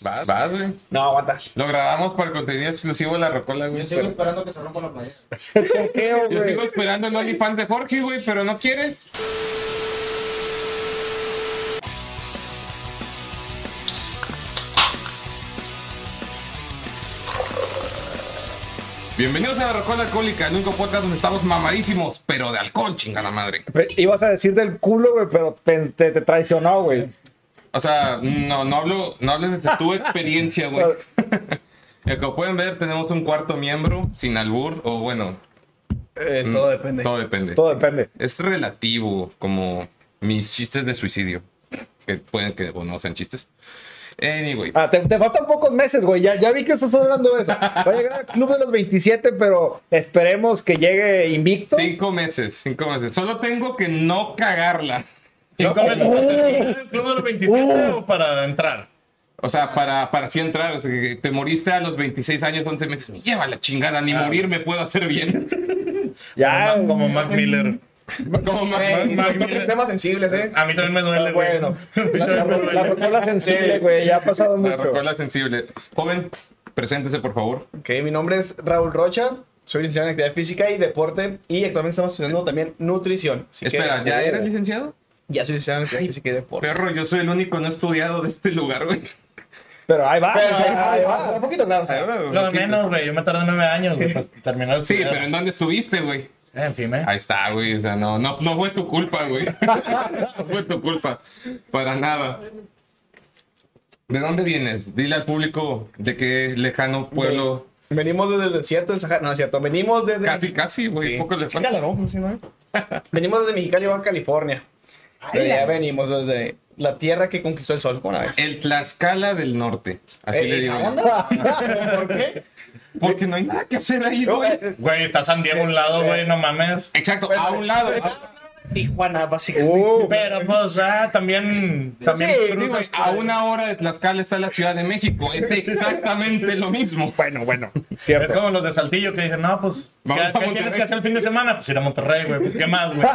Vas, vas, güey. No, aguanta. Lo grabamos para el contenido exclusivo de la Rocola, güey. Yo sigo esperando que se los maíz. Chequeo, Yo sigo esperando el OnlyFans de Jorge, güey, pero no quiere. Bienvenidos a la Rocola Alcohólica, el único podcast donde estamos mamadísimos, pero de alcohol, chingada madre. Ibas a decir del culo, güey, pero te, te- te traicionó, güey. O sea, no, no hablo, no hables de tu experiencia, güey. Como pueden ver, tenemos un cuarto miembro sin albur, o bueno, Eh, todo depende. todo depende. Todo depende. Es relativo, como mis chistes de suicidio. Que pueden que bueno, no sean chistes. Anyway. Ah, te, te faltan pocos meses, güey. Ya, ya vi que estás hablando de eso. Va a llegar al club de los 27, pero esperemos que llegue invicto. Cinco meses, cinco meses. Solo tengo que no cagarla. ¿Cinco meses para terminar el club de los 27 o para entrar? O sea, para, para así entrar. O sea, que te moriste a los 26 años, 11 meses. Me lleva la chingada, ni morir me puedo hacer bien. Ya, Como, como Mac Miller. Como Ey, Mac no Miller. temas sensibles, ¿eh? A mí también me duele, güey. Bueno. A mí la, también me la, duele. rocola sensible, güey. Ya ha pasado La mucho. rocola sensible. Joven, preséntese, por favor. Ok, mi nombre es Raúl Rocha. Soy licenciado en actividad física y deporte. Y actualmente estamos estudiando también nutrición. Así que- Espera, ¿ya eres licenciado? Ya soy licenciado en física y deporte. Perro, yo soy el único no estudiado de este lugar, güey. Pero ahí va. Pero, ahí ah, va. un poquito claro, o sea, Lo de menos, güey. Yo me tardé nueve años, güey, para terminar de Sí, estudiar. pero ¿en dónde estuviste, güey? Eh, En fin, eh. Ahí está, güey. O sea, no, no, no fue tu culpa, güey. No fue tu culpa. Para nada. ¿De dónde vienes? Dile al público de qué lejano pueblo. Venimos desde el desierto del Sahara. No, es cierto. Venimos desde. Casi, casi, güey. Sí. Poco le falta. Venimos desde Mexicali, Baja California. De allá venimos desde la tierra que conquistó el sol. ¿Cómo la ves? El Tlaxcala del Norte. Así Eh, le ¿esa digo. ¿Por qué? Porque no hay nada que hacer ahí, güey. Güey, está San Diego a un lado, güey, no mames. Exacto, a un lado. Tijuana, básicamente. Uh, Pero, pues, ah, también. También Sí, sí, cruzas güey, a una hora de Tlaxcala está la Ciudad de México. Es exactamente lo mismo. bueno, bueno. Es Cierto. como los de Saltillo que dicen, no, pues, ¿qué, Vamos qué tienes que hacer el fin de semana? Pues ir a Monterrey, güey. Pues, ¿qué más, güey?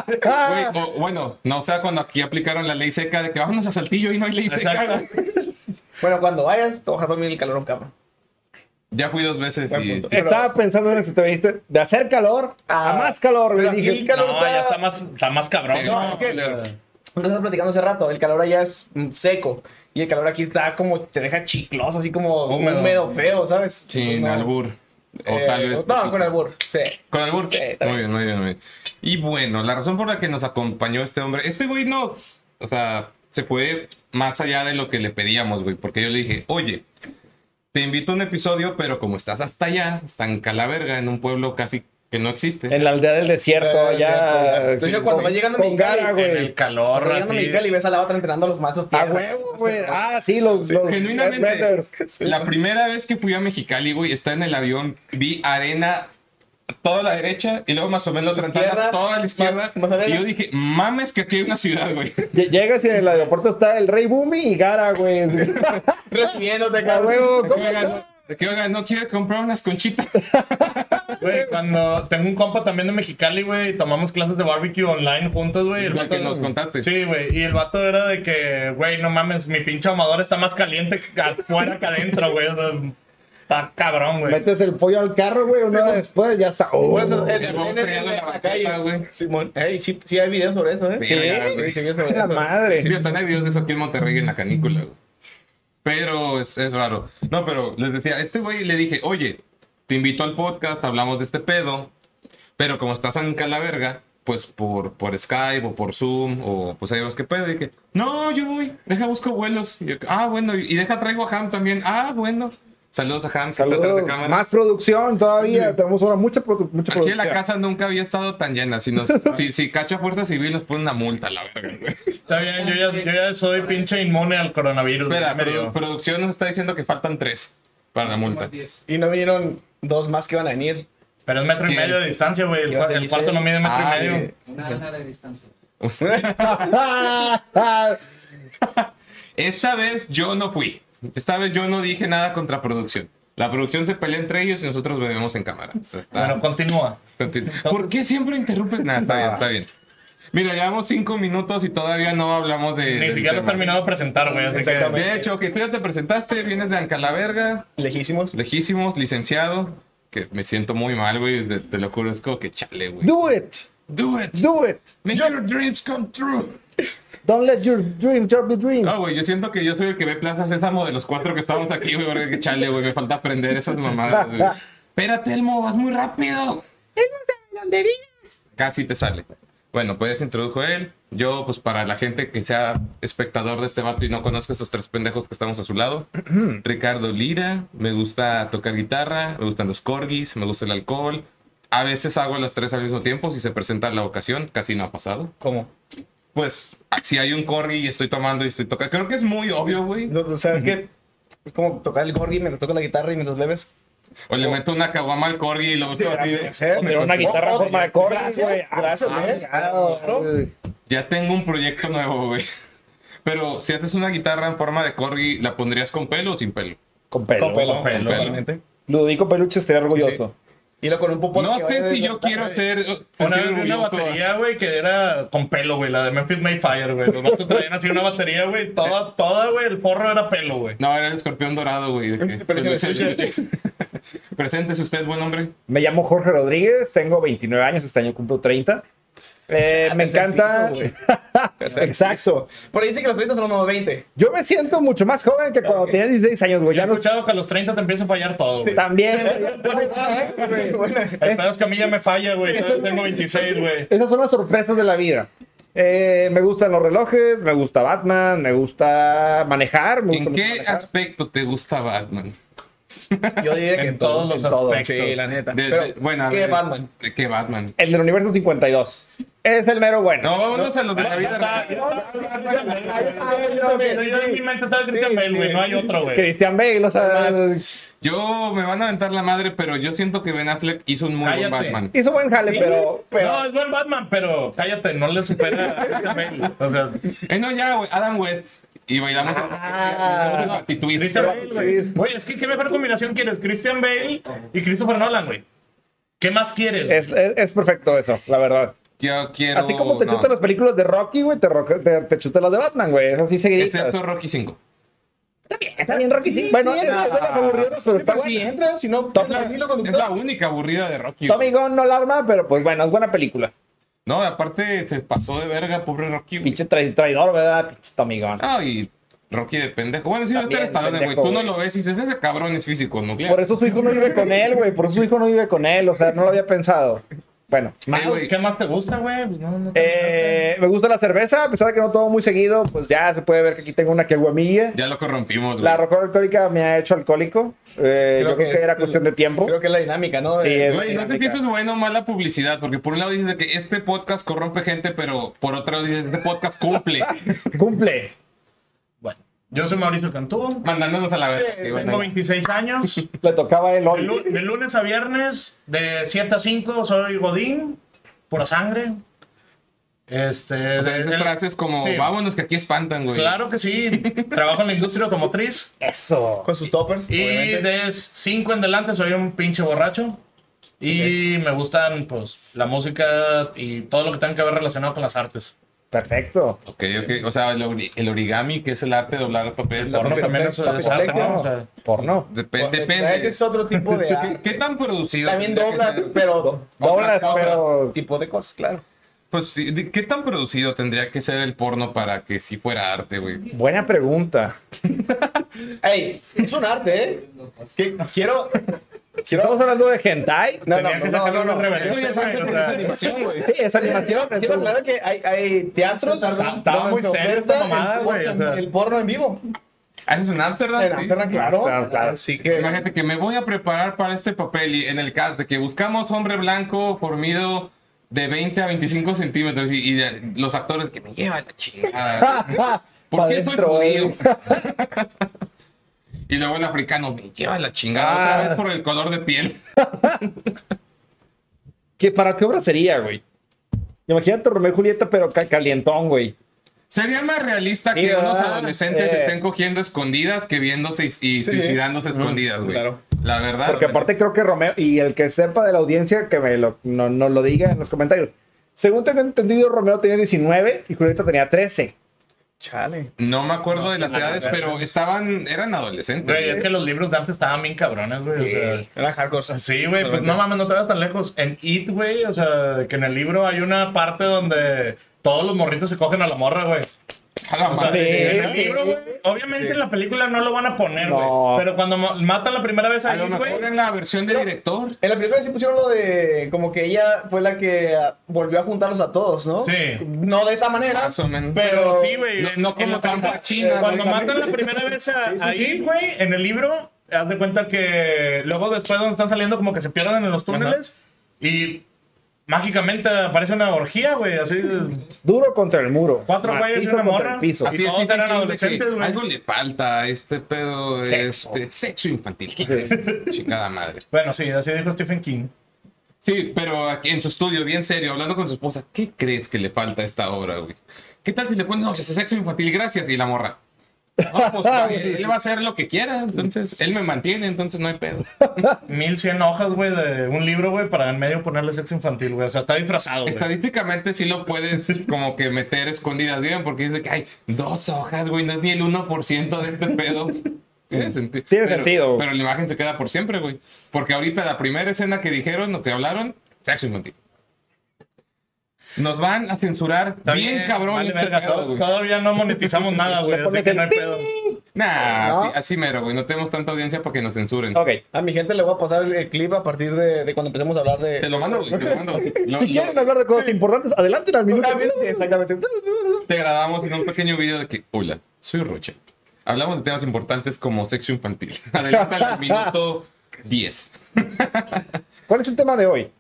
O, bueno, no o sea cuando aquí aplicaron la ley seca de que vámonos a Saltillo y no hay ley seca. Bueno, cuando vayas, te vas a dormir el calor, cabrón. Ya fui dos veces Buen y punto. Estaba pensando en eso. Te viniste de hacer calor a Ah, más calor, pero aquí Dije, el calor No, ya está más, está más cabrón. No, ¿no? es que- Lo estaba platicando hace rato. El calor allá es seco. Y el calor aquí está como, te deja chicloso, así como Húmedo. húmedo, feo, ¿sabes? Sin No. albur. O Eh, tal vez. No, poquito. con albur. Sí. ¿Con albur? Sí, está muy bien. bien, muy bien, muy bien. Y bueno, la razón por la que nos acompañó este hombre, este güey nos, o sea, se fue más allá de lo que le pedíamos, güey, porque yo le dije, oye, te invito a un episodio, pero como estás hasta allá, está en Calaverga, en un pueblo casi que no existe. En la aldea del desierto, Eh, allá. Entonces, sí, cuando vas llegando a Mexicali, En el güey. calor, Cuando llegando a. Mexicali ves a la otra entrenando a los maestros A tierra. huevo, güey. Ah, sí, los, los Genuinamente, la primera vez que fui a Mexicali, güey, está en el avión, vi arena toda a la derecha y luego más o menos la otra Izquierda, entrada, toda a la izquierda. más- más arena. y yo dije, mames que aquí hay una ciudad, güey. Lle- Llegas y en el aeropuerto está el Rey Bumi y Gara, güey. Recibiéndote, cabrón. que, ¿cómo oigan, no? quiere comprar unas conchitas. Güey, cuando tengo un compa también de Mexicali, güey, y tomamos clases de barbecue online juntos, güey. el La que vato- nos contaste. Sí, güey. Y el vato era de que, güey, no mames, mi pinche amador está más caliente afuera que adentro, güey. O sea, está cabrón, güey. Metes el pollo al carro, güey. Una hora después ya está. Oh. Pues, el- Ya el- vamos en el- trayendo en la la calle. güey. Simón. Ey, sí, sí hay videos sobre eso, ¿eh? Sí, sí, sí, hay sobre la eso. madre. Sí, también hay videos de eso aquí en Monterrey en la canícula, güey. Pero es, es raro. No, pero les decía, este güey le dije, oye, te invito al podcast, hablamos de este pedo, pero como estás en Calaverga, pues por, por Skype o por Zoom, o pues ahí vemos qué pedo. Y que, no, yo voy, deja busco vuelos. Y yo, ah, bueno, y, y deja traigo a Ham también. Ah, bueno. Saludos a Ham, que está atrás de Saludos. cámara. Más producción todavía. Tenemos ahora mucha, produ- mucha Aquí producción. en la casa nunca había estado tan llena. Si, nos, si, si cacha Fuerza Civil nos pone una multa, la verga, güey. Está bien, yo ya, yo ya soy pinche inmune al coronavirus. Espera, produ- producción nos está diciendo que faltan tres para la multa. Y no vinieron dos más que iban a venir. Pero es metro y ¿Quién? medio de distancia, güey. El, el cuarto no mide metro Ah, y medio. eh. Una ana de distancia. Esta vez yo no fui. Esta vez yo no dije nada contra producción. La producción se pelea entre ellos y nosotros bebemos en cámara. O sea, está- Bueno, continúa. continu- ¿Por qué siempre interrumpes? Nada, está bien, está bien. Mira, llevamos cinco minutos y todavía no hablamos de. Ni siquiera lo he tema. terminado de presentar, güey. De hecho, que tú ya te presentaste, vienes de Ancalaverga, Lejísimos. lejísimos, licenciado. Que me siento muy mal, güey. de- Te lo juro, es como que chale, güey. Do it. Do it. Do it. Make your dreams come true. Don't let your dream be dream. No, güey, yo siento que yo soy el que ve Plaza Sésamo de los cuatro que estamos aquí, güey, porque que chale, güey, me falta aprender esas mamadas, güey. Espérate, Elmo, vas muy rápido. Casi te sale. Bueno, pues introdujo él. Yo, pues para la gente que sea espectador de este vato y no conozca estos tres pendejos que estamos a su lado. Ricardo Lira, me gusta tocar guitarra, me gustan los corgis, me gusta el alcohol. A veces hago las tres al mismo tiempo si se presenta la ocasión, casi no ha pasado. ¿Cómo? Pues si hay un corgi y estoy tomando y estoy tocando, creo que es muy obvio, güey. No, o sea, es que es como tocar el corgi mientras tocas la guitarra y mientras bebes. O le meto una caguama al corgi y luego así de- Pero una guitarra en forma de corgi, gracias, güey. gracias, Ah, claro, Claro. güey. Ya tengo un proyecto nuevo, güey. Pero si haces una guitarra en forma de corgi, ¿la pondrías con pelo o sin pelo? Con pelo. Con pelo, con pelo. Ludovico Peluche estaría orgulloso. Y lo con un popote. No sé si yo quiero ser. Una una batería, güey, que era con pelo, güey, la de Memphis Mayfire, güey. Los vatos traían así una batería, güey, toda, toda, güey, el forro era pelo, güey. No, era el escorpión dorado, güey. Preséntese usted, buen hombre. Me llamo Jorge Rodríguez, tengo 29 años, este año cumplo 30. Eh, me encanta. piso. Exacto. Por ahí dice que los 30 son los nuevos 20. Yo me siento mucho más joven que cuando tenía 16 años, güey. Yo Ya he no. escuchado que a los 30 te empieza a fallar todo, güey. También. Bueno, El pedo es que a mí ya me falla, güey. Tengo 26, güey. Esas son las sorpresas de la vida. Eh, me gustan los relojes, me gusta Batman, me gusta manejar. Me gusta ¿En qué manejar. aspecto te gusta Batman? Yo diría que En todos los en aspectos. Sí, la neta. De- Pero, de- bueno, ¿qué ver, Batman? ¿de ¿Qué Batman? El del universo 52. Es el mero bueno. No, vámonos a los de la vida real. Yo en mi mente estaba Christian Sí, Bale, güey. No hay otro, güey. Christian Bale, o sea, Yo me van a aventar la madre, pero yo siento que Ben Affleck hizo un muy buen. Batman. hizo buen jale, pero, pero No, es buen Batman, pero cállate, no le supera a Christian Bale. O sea, Eh, no, ya, güey, Adam West. Y bailamos Ah. Batitwist. Christian Bale, güey. Sí. Güey, es que qué mejor combinación quieres, Christian Bale y Christopher Nolan, güey. ¿Qué más quieres? es, es- es perfecto eso, la verdad. Yo quiero. Así como te no. chutas las películas de Rocky, güey, te, te, te chutas las de Batman, güey. Es así seguiditas. Excepto Rocky 5. Está bien Rocky, sí. Bueno, es, es de las aburridas, pero está Pero si entra, si no, es hilo Es la única aburrida de Rocky. Tommy. Gunn no la arma, pero pues bueno, es buena película. No, aparte se pasó de verga, pobre Rocky. güey. Pinche trai- traidor, ¿verdad? Pinche Gunn. Ah, y Rocky de pendejo. Bueno, sí, no está También, el Stallone, güey. Tú no lo ves y dices, ese cabrón es físico nuclear. Por eso su hijo no vive con él, güey. Por eso su hijo no vive con él. O sea, no lo había pensado. Bueno. ¿Qué más te gusta, güey? Pues no, no Eh, me gusta la cerveza, a pesar de que no tomo muy seguido, pues ya se puede ver que aquí tengo una queguamilla. Ya lo corrompimos, güey. La roca alcohólica me ha hecho alcohólico. Eh, yo creo que, es- era cuestión de tiempo. Creo que es la dinámica, ¿no? Sí, es- Güey, no sé si eso es bueno o mala publicidad, porque por un lado dices que este podcast corrompe gente, pero por otro lado dices, este podcast cumple, Cumple. Yo soy Mauricio Cantú. mandándonos a la. Y bueno, Tengo 26 años. Le tocaba él De, hoy. lu- de lunes a viernes, de 7 a 5, soy Godín, pura sangre. Este. o sea, esas el- frases como, sí. vámonos que aquí espantan, güey. Claro que sí. Trabajo en la industria automotriz. Eso. Con sus toppers. Y obviamente. de 5 en adelante soy un pinche borracho. Y me gustan, pues, la música y todo lo que tenga que ver relacionado con las artes. Perfecto. Ok, ok. O sea, el, ori- el origami, que es el arte de doblar papel. El porno también es, es arte, ¿no? O sea, Porno. Ese depende. es otro tipo de ¿Qué, arte. qué tan producido? También tendría que dobla, ser? pero Doblas, pero. tipo de cosas, claro. Pues, sí, ¿qué tan producido tendría que ser el porno para que sí fuera arte, güey? Buena pregunta. Ey, es un arte, ¿eh? Que quiero. Si estamos hablando de hentai, No, no, que no, no, no. es animación, güey. sí, es animación. Quiero aclarar que hay, hay teatros. Estaba- muy se seria oferta esta mamada, el, güey, el porno en vivo. ¿Haces en Amsterdam? En Sí. Amsterdam, claro. Claro, claro. Así que. Imagínate que me voy a preparar para este papel y en el cast de que buscamos hombre blanco formido de 20 a 25 centímetros y, y de- los actores que me llevan la chingada. ¿Por qué soy judío? Y luego el africano me lleva la chingada Ah. otra vez por el color de piel. ¿Qué, ¿Para qué obra sería, güey? Imagínate Romeo y Julieta, pero ca- calientón, güey. Sería más realista Sí, que unos adolescentes Eh. estén cogiendo escondidas que viéndose y, y sí. suicidándose escondidas, güey. claro. La verdad. Porque aparte creo que Romeo, y el que sepa de la audiencia, que me lo, no, nos lo diga en los comentarios. Según tengo entendido, Romeo tenía 19 y Julieta tenía 13. Chale. No me acuerdo de las edades, pero estaban, eran adolescentes. Güey, es que los libros de antes estaban bien cabrones, güey. O sea, Era hardcore. Sí, güey, pues no mames, no te vas tan lejos. En It, güey, o sea, que en el libro hay una parte donde todos los morritos se cogen a la morra, güey. A la O sea, madre. en el libro, güey, obviamente en la película no lo van a poner, güey. No. Pero cuando matan la primera vez A a lo mejor güey. en la versión de director. En la película sí pusieron lo de como que ella fue la que ah, volvió a juntarlos a todos, ¿no? Sí. No de esa manera. Más o menos. Pero sí, güey. No- no en como la china, Cuando güey. matan la primera vez a, Sí, sí, a sí. It, güey, en el libro, haz de cuenta que luego después donde están saliendo como que se pierden en los túneles y mágicamente aparece una orgía, güey, así Duro contra el muro. Cuatro güeyes y una morra. piso. Así- todos Stephen eran adolescentes, güey. Algo le falta a este pedo de Sexo. este, sexo infantil. Chingada madre. Bueno, sí, así dijo Stephen King. Sí, pero aquí en su estudio, bien serio, hablando con su esposa, ¿qué crees que le falta a esta obra, güey? ¿Qué tal si le pones no, ese sexo infantil? Gracias. Y la morra. No, pues él va a hacer lo que quiera, entonces él me mantiene, entonces no hay pedo. 1100 hojas, güey, de un libro, güey, para en medio ponerle sexo infantil, güey. O sea, está disfrazado, güey. Estadísticamente sí lo puedes como que meter escondidas bien, porque dice que hay dos hojas, güey, no es ni el 1% de este pedo. Tiene sentido. Tiene pero, sentido. Pero la imagen se queda por siempre, güey. Porque ahorita la primera escena que dijeron, lo que hablaron, sexo infantil. Nos van a censurar Está bien, cabrón vale este verga, pedo, to- güey. Todavía no monetizamos nada, güey, así que no hay pedo. Nah, ¿No? así, así mero, güey. No tenemos tanta audiencia para que nos censuren. Ok. A mi gente le voy a pasar el, el clip a partir de, de cuando empecemos a hablar de. Te lo mando, güey. Te lo mando. Lo- Si lo- quieren hablar de cosas importantes, adelante al minuto. Sí, exactamente. te grabamos en un pequeño video de que, hola, soy Rocha. Hablamos de temas importantes como sexo infantil. Adelante al minuto 10. ¿Cuál es el tema de hoy?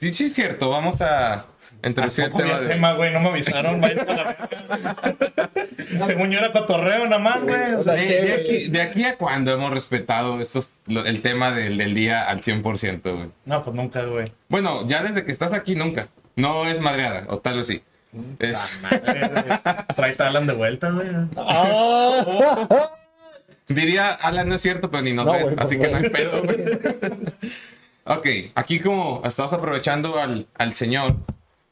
Sí, sí, es cierto. Vamos a introducir el tema había de... tema, güey, no me avisaron. váyanse a la. Según yo era cotorreo nada más, güey. O sea, De, de aquí, de aquí a cuando hemos respetado estos, lo- el tema del, del día al 100%, güey. no, pues nunca, güey. Bueno, ya desde que estás aquí, nunca. No es madreada, o tal vez sí. Es- Madre, güey. Trae Alan de vuelta, güey. Ah, diría, Alan, no es cierto, pero ni nos No, ves, así que no hay pedo, güey. Ok, aquí como estamos aprovechando al, al señor,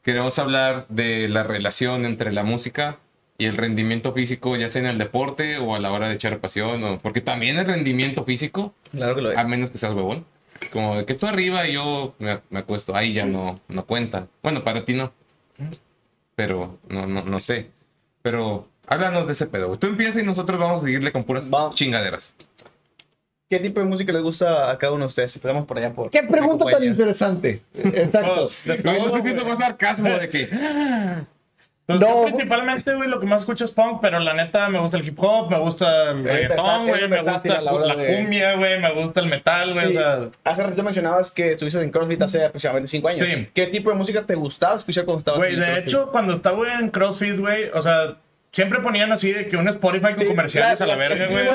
queremos hablar de la relación entre la música y el rendimiento físico, ya sea en el deporte o a la hora de echar pasión, o, porque también el rendimiento físico, Claro que lo es. a menos que seas huevón, como de que tú arriba y yo me, me acuesto, ahí ya no, no cuenta. Bueno, para ti no, pero no, no, no sé. Pero háblanos de ese pedo, güey. Tú empiezas y nosotros vamos a seguirle con puras chingaderas. ¿Qué tipo de música les gusta a cada uno de ustedes? Empezamos por allá por. ¿Qué pregunta tan interesante? Exacto. De Güey, todo, no sé si güey. esto fue sarcasmo de que. Pues No. yo principalmente, güey, lo que más escucho es punk, pero la neta me gusta el hip hop, me gusta el reggaetón, güey, me gusta la de- cumbia, güey, me gusta el metal, güey, Sí. o sea, Hace rato mencionabas que estuviste en CrossFit hace aproximadamente 5 años. Sí. ¿Qué tipo de música te gustaba escuchar cuando estabas güey, en de CrossFit? hecho, cuando estaba en CrossFit, güey, o sea, siempre ponían así de que un Spotify con Sí, comerciales claro, a la verga, güey.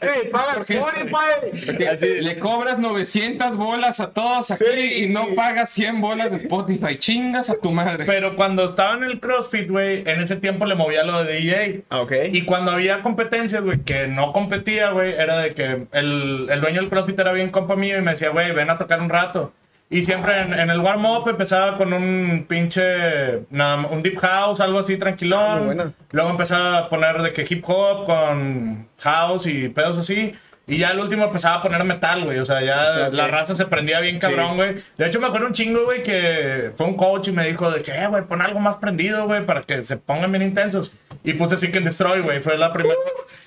¡Ey, paga Spotify! Así, le cobras 900 bolas a todos aquí Sí. y no pagas 100 bolas de Spotify. Chingas a tu madre. Pero cuando estaba en el CrossFit, güey, en ese tiempo le movía lo de DJ. Ah, ok. Y cuando había competencias, güey, que no competía, güey, era de que el, el dueño del CrossFit era bien compa mío y me decía, güey, ven a tocar un rato. Y siempre en, en el warm-up empezaba con un pinche, nada, un deep house, algo así Ah, tranquilón. buena. Luego empezaba a poner de que hip hop con house y pedos así. Y ya el último empezaba a poner metal, güey. O sea, ya la raza se prendía bien cabrón, güey. De hecho, me acuerdo un chingo, güey, que fue un coach y me dijo de que, eh, güey, pon algo más prendido, güey, para que se pongan bien intensos. Y puse Seek and Destroy, güey. Fue la primera.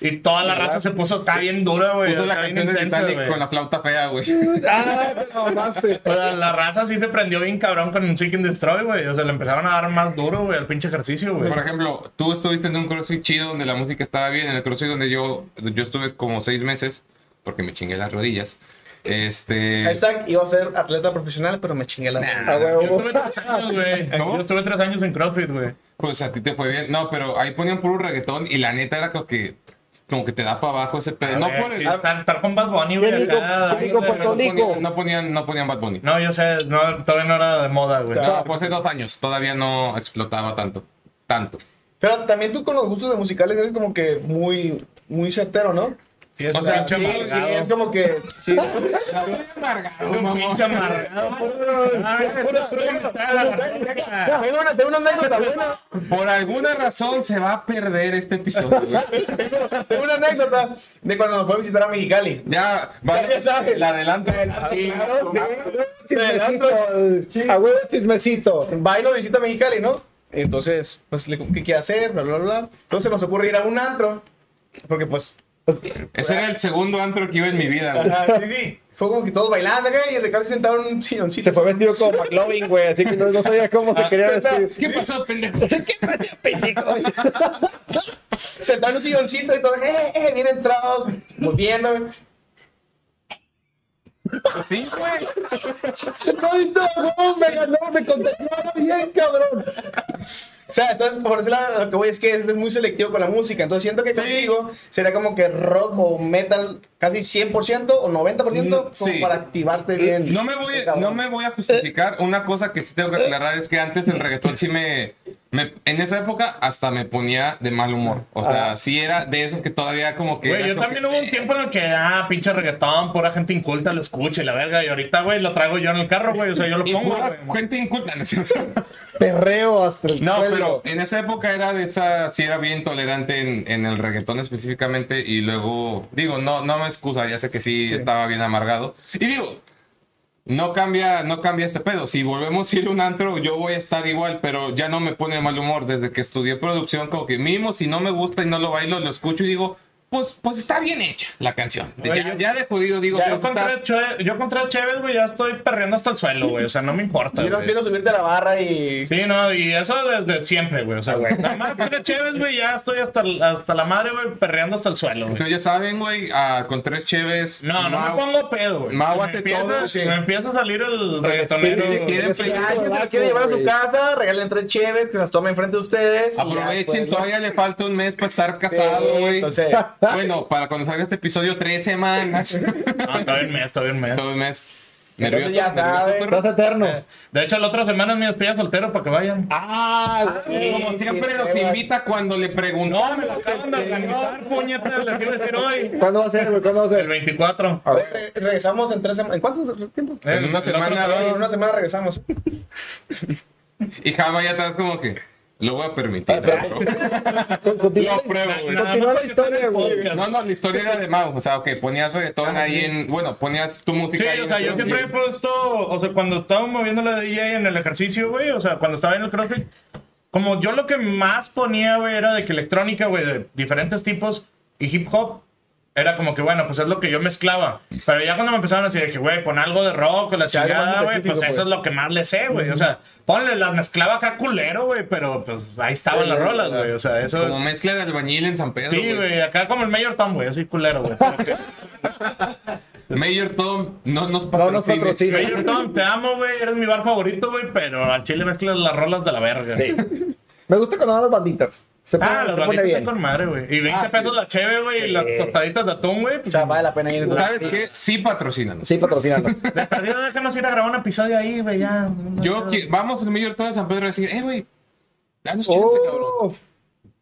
y toda la raza se puso acá bien dura, güey. Puso la canción intensa, con la flauta fea, güey. Ah, te mamaste. O sea, la raza sí se prendió bien cabrón con Seek and Destroy, güey. O sea, le empezaron a dar más duro, güey, al pinche ejercicio, güey. Por ejemplo, tú estuviste en un crossfit chido donde la música estaba bien. En el crossfit donde yo, yo estuve como seis meses porque me chingué las rodillas. Este. Hashtag iba a ser atleta profesional, pero me chingué la. Nah. Ah, Yo estuve tres años, güey. Yo estuve tres años en CrossFit, güey. Pues a ti te fue bien. No, pero ahí ponían puro reggaetón y la neta era como que. Como que te da para abajo ese pedo. No A ver, por el. Estar, con Bad Bunny, güey, ¿Qué dijo- acá. qué dijo pero Puerto no, no ponían, no ponían Bad Bunny. No, yo sé, no, todavía no era de moda, güey. No, fue hace dos años. Todavía no explotaba tanto. Tanto. Pero también tú con los gustos de musicales eres como que muy, muy certero, ¿no? Sí, O sea, Sí, amargado. sí, es como que. Sí. Un pinche amargado. Tengo una, anécdota buena. Por alguna razón se va a perder este episodio. Tengo una anécdota de cuando nos fue a visitar a Mexicali. Ya, vale, Ya sabes. la adelanto. Claro, sí. A huevo chismecito. Va y nos visita a Mexicali, ¿no? Entonces, pues, ¿qué quiere hacer? Bla, bla, bla. Entonces nos ocurre ir a un antro. Porque, pues, Ese era el segundo antro que iba en mi vida, güey. ajá, sí, sí. Fue como que todos bailando acá y Ricardo se sentado en un silloncito. Se fue vestido como McLovin, güey, así que no, no sabía cómo se quería vestir. ¿Qué pasó, pendejo? ¿Qué pasa, pendejo? Sentado en un silloncito y todos, eh, eh, bien entrados, moviendo. Sí, güey. No, me ganó, me contemplaba bien, cabrón. O sea, entonces, por ese lado, lo que voy es que es muy selectivo con la música. Entonces, siento que contigo sería como que rock o metal casi 100% o 90% como Sí. para activarte bien. No me, voy, no me voy a justificar. Una cosa que sí tengo que aclarar es que antes el reggaetón sí me, me- En esa época hasta me ponía de mal humor. O sea, Ah. sí era de esos que todavía como que. Güey, yo también que- hubo un tiempo en el que, ah, pinche reggaetón, pura gente inculta lo escucha y la verga. Y ahorita, güey, lo traigo yo en el carro, güey. O sea, yo lo Y pongo, pura gente inculta, ¿no es cierto? Perreo hasta el No, suelo. pero en esa época era de esa, sí era bien tolerante en, en el reggaetón específicamente y luego, digo, no, no me excusa, ya sé que sí, estaba bien amargado. Y digo, no cambia, no cambia este pedo. Si volvemos a ir a un antro, yo voy a estar igual, pero ya no me pone mal humor. Desde que estudié producción, como que mínimo si no me gusta y no lo bailo, lo escucho y digo, pues, pues está bien hecha la canción. Ya, yo- ya de jodido digo, Yo pues está- contra, Che- yo contra Chévez, güey, ya estoy perreando hasta el suelo, güey. O sea, no me importa. Yo no quiero subirte a la barra y. Sí, no, y eso desde siempre, güey. O sea, güey. Nada más contra Chévez, güey, ya estoy hasta, hasta la madre, güey, perreando hasta el suelo, güey. Entonces ya saben, güey, ah, con tres cheves. No, no me Mau- pongo pedo, güey. Mau Me hace empieza- todo, sí. Me empieza a salir el reggaetonero. espíritu, quieren Ya, quiere llevar a su casa, regalen tres cheves, que las tome enfrente de ustedes. ya, Aprovechen, pues, todavía le falta un mes para estar casado, güey. entonces- bueno, para cuando salga este episodio, tres semanas. No, está bien mes, está bien mes. Todo el mes. Entonces ya perro? Estás eterno. De hecho, la otra semana es mi despedida soltero para que vayan. Ah, güey. Como siempre sí, nos sí, invita cuando le preguntó. No, me lo acaban de organizar, puñetas, les iba a decir hoy. ¿Cuándo va a ser, güey? ¿Cuándo va a El ser? 24. A ver. Re- Regresamos en tres semanas. ¿En cuánto tiempo? En una El- semana. En una semana regresamos. Y Java ya estás como que. Lo voy a permitir. bro. Con- Continúa, Lo pruebo, güey. continúa la historia, güey. No, no, la historia era de Mau. O sea, que ponías reggaetón ahí en. Bueno, ponías tu Sí, música ahí. o sea, yo siempre he puesto, o sea, cuando estaba moviendo la DJ en el ejercicio, güey, o sea, cuando estaba en el CrossFit, como yo lo que más ponía, güey, era de que electrónica, güey, de diferentes tipos y hip hop, era como que, bueno, pues es lo que yo mezclaba. Pero ya cuando me empezaron a decir de que, güey, pon algo de rock o la chingada, güey, específico, pues eso pues. es lo que más le sé, güey. O sea, ponle, las mezclaba acá culero, güey, pero pues ahí estaban Sí, las rolas, güey. O sea, eso... Como mezcla de albañil en San Pedro. Sí, güey. acá como el Mayor Tom, güey, así culero, güey. Mayor Tom no nos No nos patrocina. patrocina. Mayor Tom, te amo, güey, eres mi bar favorito, güey, pero al chile mezclas las rolas de la verga. Me gusta cuando van las banditas. Se pone, Ah, banditas bien. están con madre, güey. Y 20 Ah, pesos la cheve, güey, y las tostaditas de atún, güey. O Pues, sea, vale la pena ir. ¿Sabes qué? Sí patrocínanos. Sí, patrocinando. de perdido déjanos ir a grabar un episodio ahí, güey, ya. Yo vamos al Mayor Tom de San Pedro a decir, eh, güey, danos chance, cabrón. Oh,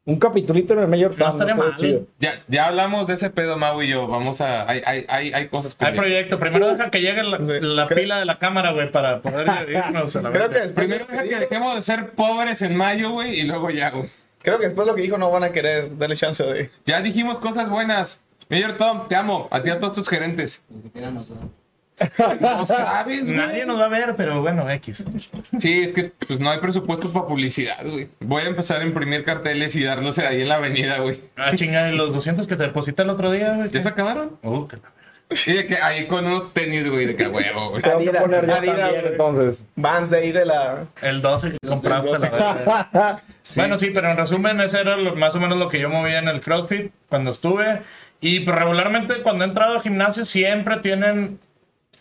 un capitulito en el mayor No estaría mal. Ya, ya hablamos de ese pedo, Mau y yo. Vamos a. Hay, hay, hay, hay cosas Hay proyecto. Primero deja que llegue la, la Creo- pila de la cámara, güey, para poder irnos a la Creo que, Primero deja que dejemos de ser pobres en mayo, güey, y luego ya, güey. Creo que después lo que dijo no van a querer darle chance de. Ya dijimos cosas buenas. Mayor Tom, te amo. A ti y a todos tus gerentes. No sabes, güey. Nadie nos va a ver, pero bueno, X. Sí, es que pues no hay presupuesto para publicidad, güey. Voy a empezar a imprimir carteles y darlos ahí en la avenida, güey. Ah, chinga, y los 200 que te deposité el otro día, güey. ¿Ya se acabaron? Uh, verga. Y de que ahí con unos tenis, güey, de que huevo, güey. Tengo que poner yo Adidas, también, güey. entonces. Vans de ahí de la. El 12 que compraste, el 12. la. Sí. Bueno, sí, pero en resumen, ese era lo- más o menos lo que yo movía en el CrossFit cuando estuve. Y pues regularmente cuando he entrado al gimnasio siempre tienen,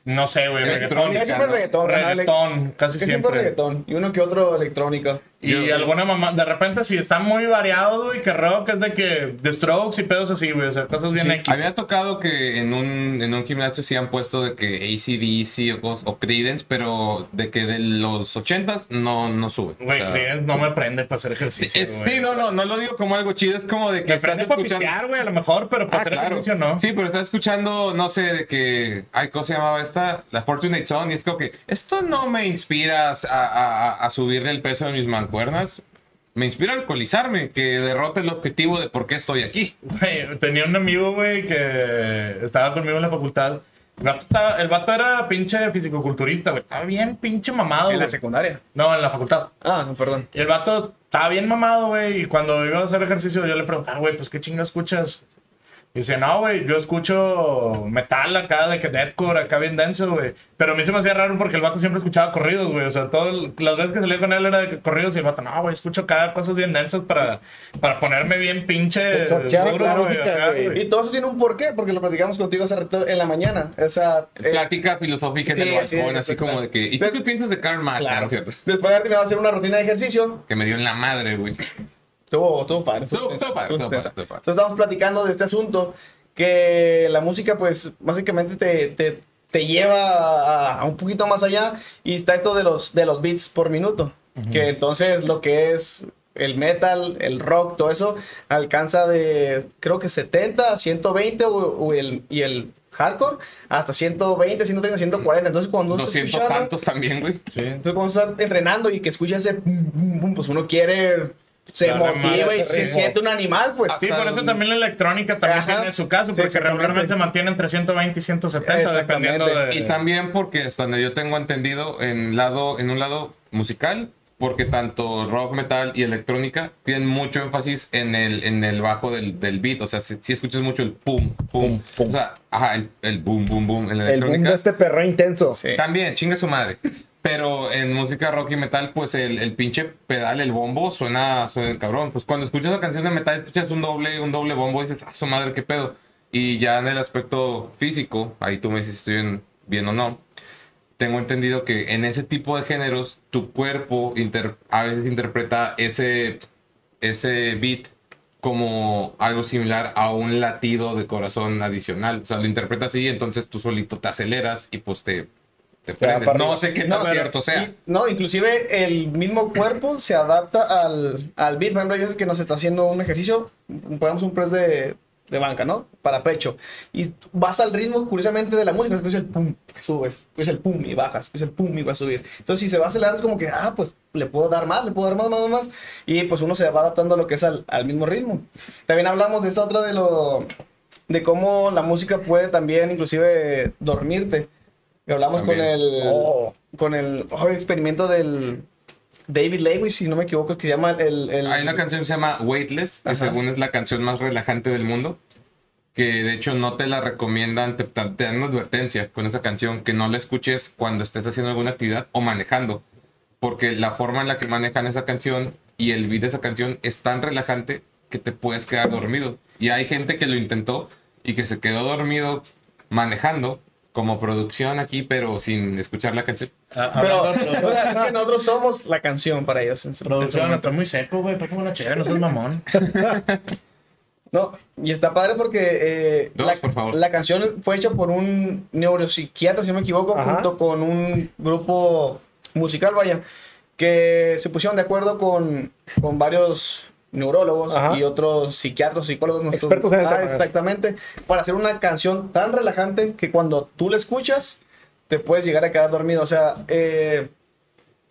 no sé, güey, reggaetón. Electrónica, Casi siempre reggaetón. casi siempre. reggaetón. Y uno que otro electrónico. Y Yo- alguna mamá, de repente si está muy variado, güey, que rock es de que The Strokes y pedos así, güey, o sea, cosas bien X. Había tocado que en un, en un gimnasio sí han puesto de que ACDC o, o Creedence, pero de que de los 80s no, no sube. Güey, O sea, Creedence no me prende para hacer ejercicio, es- sí, no, no, no lo digo como algo chido, es como de que Me prende para escuchando... pistear, güey, a lo mejor, pero para Ah, hacer claro. ejercicio no. Sí, pero estás escuchando, no sé, de que. Ay, ¿cómo se llamaba esta? La Fortunate Son. Y es como que. Esto no me inspira a, a, a subirle el peso de mis mancuernas. Me inspira a alcoholizarme, que derrote el objetivo de por qué estoy aquí. Güey, tenía un amigo, güey, que estaba conmigo en la facultad. El vato, estaba- el vato era pinche fisicoculturista, güey. Estaba bien pinche mamado, En la secundaria. No, en la facultad. Ah, no, perdón. Y el vato estaba bien mamado, güey. Y cuando iba a hacer ejercicio, yo le preguntaba, güey, pues qué chinga escuchas. Y dice, no, güey, yo escucho metal acá, de que deathcore, acá bien denso, güey. Pero a mí se me hacía raro porque el vato siempre escuchaba corridos, güey. O sea, todas las veces que salía con él era de corridos y el vato, no, güey, escucho acá cosas bien densas para, para ponerme bien pinche duro, güey. Y todo eso tiene un porqué, porque lo platicamos contigo hace rato en la mañana. O sea, eh, Plática filosófica en sí, el balcón, sí, así como de que. ¿Y tú qué piensas de Karl Marx? Claro. ¿cierto? después de haber terminado hacer una rutina de ejercicio, Que me dio en la madre, güey. Estuvo, estuvo padre. Estuvo- estuvo padre, tensa. padre. Entonces estamos platicando de este asunto, que la música pues básicamente te, te, te lleva a, a un poquito más allá y está esto de los, de los beats por minuto, que entonces lo que es el metal, el rock, todo eso alcanza de creo que 70 a 120 o, o el, y el hardcore hasta 120, 130, 140. Entonces cuando uno está 200 escuchando- tantos también, güey. entonces, cuando estás entrenando y que escucha ese pum, pum, pum, pues uno quiere, se motiva y se siente un animal, pues. Sí, por eso también la electrónica también Ajá. tiene su caso, Sí, porque regularmente se mantiene entre 120 y 170, dependiendo Exactamente. de... Y también porque hasta donde yo tengo entendido, en, lado, en un lado musical, porque tanto rock, metal y electrónica tienen mucho énfasis en el, en el bajo del, del beat. O sea, si, si escuchas mucho el pum, pum, Pum, pum. O sea, ajá, el, el boom, boom, boom en la El boom electrónica. de este perro intenso. Sí. También, chingue su madre. Pero en música rock y metal, pues el, el pinche pedal, el bombo, suena, suena cabrón. Pues cuando escuchas la canción de metal, escuchas un doble, un doble bombo y dices, ah, su madre, qué pedo. Y ya en el aspecto físico, ahí tú me dices si estoy bien, bien o no. Tengo entendido que en ese tipo de géneros, tu cuerpo inter- a veces interpreta ese, ese beat como algo similar a un latido de corazón adicional. O sea, lo interpreta así, entonces tú solito te aceleras y pues te, te prendes. No sé qué No, tan cierto sea. y- no, inclusive el mismo cuerpo se adapta al, al beat. Por ejemplo, hay veces que nos está haciendo un ejercicio, pongamos un press de, de banca, ¿no? Para pecho. Y vas al ritmo, curiosamente, de la música. Escuchas el pum, subes. Escuchas el pum y bajas. Escuchas el pum y vas a subir. Entonces, si se va a acelerar, es como que, ah, pues le puedo dar más, le puedo dar más, más, más. Y pues uno se va adaptando a lo que es al, al mismo ritmo. También hablamos de esta otra de lo... De cómo la música puede también, inclusive, dormirte. Y hablamos con el, Oh. con el oh, experimento del David Lewis, si no me equivoco, que se llama el... el- Hay una canción que se llama Weightless, que Ajá. según es la canción más relajante del mundo. Que de hecho no te la recomiendan, te, te dan una advertencia con esa canción, que no la escuches cuando estés haciendo alguna actividad o manejando. Porque la forma en la que manejan esa canción y el beat de esa canción es tan relajante que te puedes quedar dormido. Y hay gente que lo intentó y que se quedó dormido manejando como producción aquí, pero sin escuchar la canción. Ah, Pero hablando de o sea, es que nosotros somos la canción para ellos. en su- Producción, está muy seco, güey. Fue como una chévere, no seas mamón. No, y está padre porque eh, Dos, la, por favor. la canción fue hecha por un neuropsiquiatra, si no me equivoco, Ajá. junto con un grupo musical, vaya, que se pusieron de acuerdo con, con varios neurólogos Ajá. y otros psiquiatras, psicólogos. no estoy- Expertos en el Ah, tema. Exactamente, para hacer una canción tan relajante que cuando tú la escuchas te puedes llegar a quedar dormido. O sea, eh,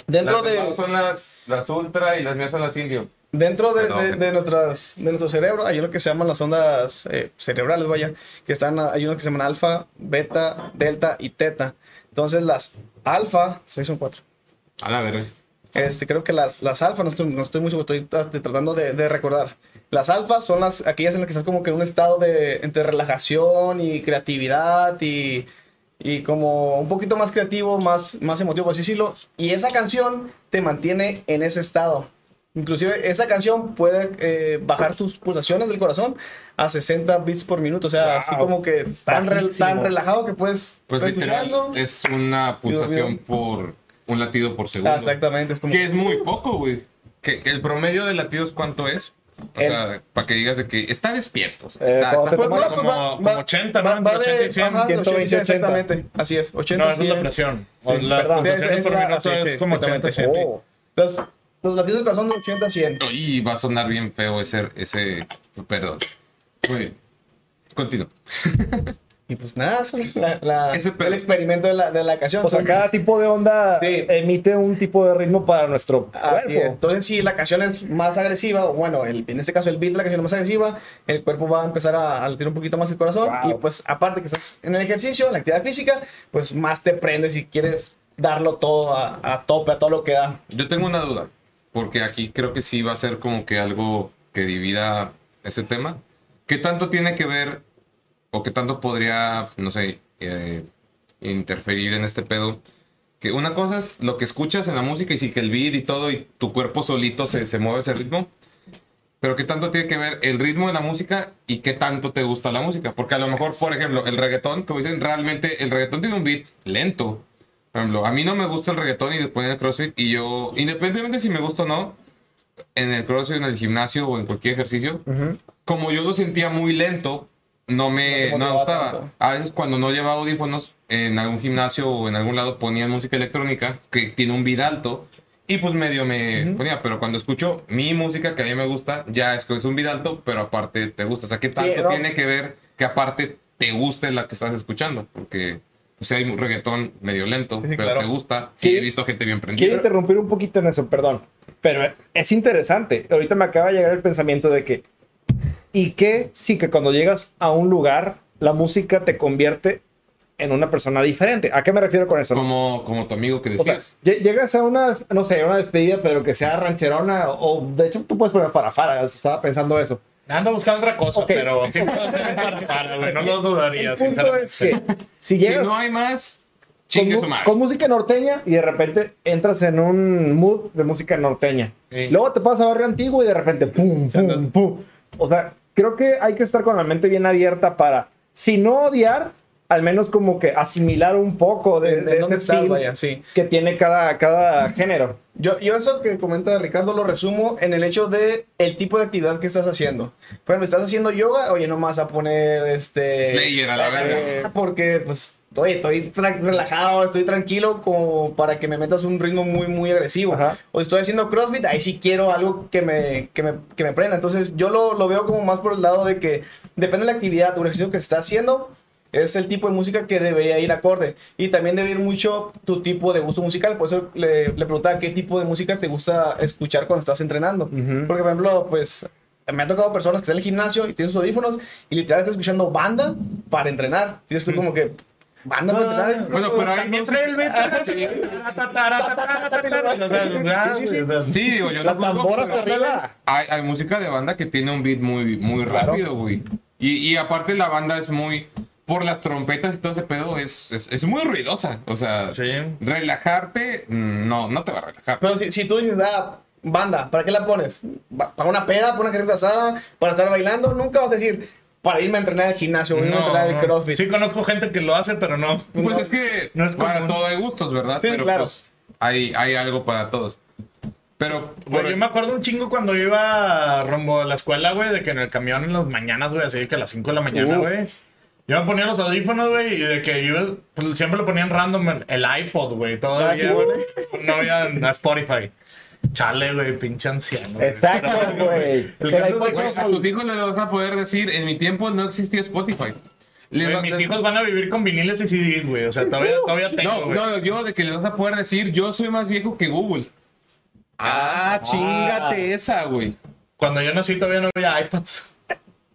dentro Las de... son las, las ultra y las mías son las indio. Dentro de, de nuestras, de nuestro cerebro hay lo que se llaman las ondas eh, cerebrales, vaya, que están, hay uno que se llaman alfa, beta, delta y teta. Entonces las alfa, seis son cuatro. A la verga. Este, creo que las, las alfa, no estoy, no estoy muy seguro, estoy tratando de, de recordar. Las alfa son las, aquellas en las que estás como que en un estado de entre relajación y creatividad y, y como un poquito más creativo, más, más emotivo, por así decirlo. Y esa canción te mantiene en ese estado. Inclusive esa canción puede eh, bajar tus pulsaciones del corazón a 60 beats por minuto. O sea, Wow. así como que tan, re- tan relajado que puedes Pues es una pulsación por un latido por segundo. Ah, exactamente, es como... Que es muy poco, güey. que el promedio de latidos cuánto es. O El- sea, para que digas de que está despierto. o sea, Eh, está- está- tomas- como- va- como va- 80, ¿no? va- va Entre 80 y de- 100. ajá, de 120, 80, exactamente. Así es, 80 No, esa es la 100. presión. Sí, la Sí, es por la- minuto sí, sí, es como 80 exactamente. 100. Oh. Los, los latidos del corazón de 80 a 100. Y va a sonar bien feo ese, ese, perdón. Muy bien. Continúo. Y pues nada, eso es la, la- Ese el experimento de la, de la canción. O sea, Entonces, cada tipo de onda Sí. emite un tipo de ritmo para nuestro Así cuerpo. es. Entonces, si la canción es más agresiva, o bueno, el- en este caso el beat de la canción es más agresiva, el cuerpo va a empezar a, a latir un poquito más el corazón. Wow. Y pues, aparte que estás en el ejercicio, en la actividad física, pues más te prendes y quieres darlo todo a, a tope, a todo lo que da. Yo tengo una duda, porque aquí creo que sí va a ser como que algo que divida ese tema. ¿Qué tanto tiene que ver o qué tanto podría, no sé, eh, interferir en este pedo? Que una cosa es lo que escuchas en la música y sí que el beat y todo y tu cuerpo solito se, se mueve ese ritmo. Pero qué tanto tiene que ver el ritmo de la música y qué tanto te gusta la música. Porque a lo mejor, por ejemplo, el reggaetón, como dicen, realmente el reggaetón tiene un beat lento. Por ejemplo, a mí no me gusta el reggaetón y después en el CrossFit y yo, independientemente si me gusta o no, en el CrossFit, en el gimnasio o en cualquier ejercicio, como yo lo sentía muy lento, no me, No gustaba. tanto. A veces cuando no llevaba audífonos, en algún gimnasio o en algún lado ponían música electrónica que tiene un beat alto y pues medio me ponía, pero cuando escucho mi música que a mí me gusta, ya es que es un beat alto, pero aparte te gusta. O sea, ¿qué tanto no. tiene que ver que aparte te guste la que estás escuchando? Porque pues, hay un reggaetón medio lento, Sí, sí, pero claro. te gusta. Sí, he visto gente bien Quiero prendida. interrumpir un poquito en eso, perdón. Pero es interesante. Ahorita me acaba de llegar el pensamiento de que, ¿y qué si que cuando llegas a un lugar, la música te convierte en una persona diferente? ¿A qué me refiero con eso? Como, como tu amigo que O sea, decías. lle- llegas a una, no sé, una despedida, pero que sea rancherona, o de hecho tú puedes poner farafara, estaba pensando eso. Ando buscando otra cosa, Ok. pero sí güey. No lo dudaría, El punto es que si Si llegas no hay más, con, chingue mu- su madre. con música norteña y de repente entras en un mood de música norteña. Sí. Luego te pasas a barrio antiguo y de repente pum, pum, pum. O sea, creo que hay que estar con la mente bien abierta para, si no odiar, al menos como que asimilar un poco de, ¿De, dónde feel Vaya, sí. que tiene cada, cada género. Yo, yo eso que comenta Ricardo lo resumo en el hecho de el tipo de actividad que estás haciendo. Por ejemplo, estás haciendo yoga, oye, no vas a poner este... Slayer a la verga. eh, Porque, pues, oye, estoy relajado, estoy tranquilo como para que me metas un ritmo muy, muy agresivo. Ajá. O estoy haciendo CrossFit, ahí sí quiero algo que me, que me, que me prenda. Entonces, yo lo, lo veo como más por el lado de que depende de la actividad o el ejercicio que se está haciendo, es el tipo de música que debería ir acorde. Y también debe ir mucho tu tipo de gusto musical. Por eso le, le preguntaba qué tipo de música te gusta escuchar cuando estás entrenando. Ujú. Porque, por ejemplo, pues me han tocado personas que están en el gimnasio y tienen sus audífonos y literal están escuchando banda para entrenar. Y tú como que, ¿banda para entrenar? Bueno, pero hay También música- trae el sea, Sí, sí, sí. digo, yo juzgo, tamboras pero arriba. Hay, hay música de banda que tiene un beat muy, muy Claro. rápido, güey. Y, y aparte la banda es muy... Por las trompetas y todo ese pedo es, es, es muy ruidosa. O sea, Sí. relajarte, no, no te va a relajar. Pero si, si tú dices, ah, banda, ¿para qué la pones? ¿Pa- ¿Para una peda? ¿Para una carreta asada? ¿Para estar bailando? Nunca vas a decir, para irme a entrenar al gimnasio, irme a entrenar al. CrossFit. Sí conozco gente que lo hace, pero no. Pues no, es que no es para todo hay gustos, ¿verdad? Sí, Pero claro. pues hay, hay algo para todos. Pero, Güey, yo me acuerdo un chingo cuando iba rumbo a la escuela, güey, de que en el camión en las mañanas, güey, así que a las 5 de la mañana, Uh. güey. Yo me ponía los audífonos, güey, y de que yo pues, siempre lo ponían random en el iPod, güey, Ah, todavía, güey. güey. No había Spotify. Chale, güey, pinche anciano. güey. Exacto, güey. El El caso iPod es de güey, a tus hijos les vas a poder decir, en mi tiempo no existía Spotify. Les Güey, va- mis les- hijos van a vivir con viniles y CDs, güey. O sea, todavía, todavía tengo, No, güey. no, yo de que les vas a poder decir, yo soy más viejo que Google. Ah, chingate esa, güey. Cuando yo nací todavía no había iPads.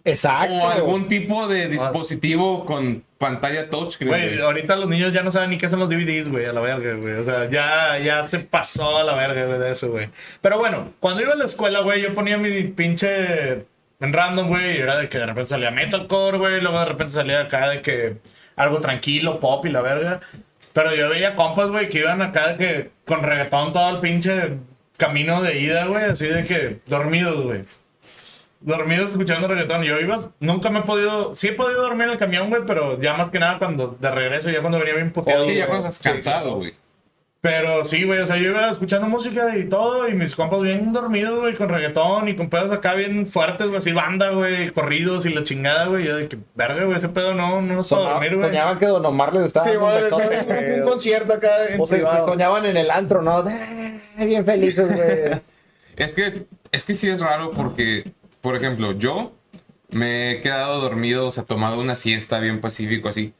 Exacto. O algún tipo de dispositivo con pantalla touchscreen. Güey, güey. ahorita los niños ya no saben ni qué son los DVDs, güey, a la verga, güey. O sea, ya, ya se pasó a la verga, güey, de eso, güey. Pero bueno, cuando iba a la escuela, güey, yo ponía mi pinche en random, güey, y era de que de repente salía metalcore, güey, luego de repente salía acá de que algo tranquilo, pop y la verga. Pero yo veía compas, güey, que iban acá de que con reggaetón todo el pinche camino de ida, güey, así de que dormidos, güey. Dormidos escuchando reggaetón. Yo iba, nunca me he podido, sí he podido dormir en el camión, güey, pero ya más que nada cuando de regreso, ya cuando venía bien puteado. Sí, ya güey. cuando estás cansado, güey. Pero sí, güey, o sea, yo iba escuchando música y todo, y mis compas bien dormidos, güey, con reggaetón y con pedos acá bien fuertes, güey, así banda, güey, corridos y la chingada, güey. Yo de que, verga, güey, ese pedo no, no nos Soñaba- dormir, güey. soñaban que Don Omar les estaba Sí, dando un un concierto acá en O sea, privado. soñaban en el antro, ¿no? Bien felices, güey. Es que, es que sí es raro porque, por ejemplo, yo me he quedado dormido, o sea, tomado una siesta bien pacífico así,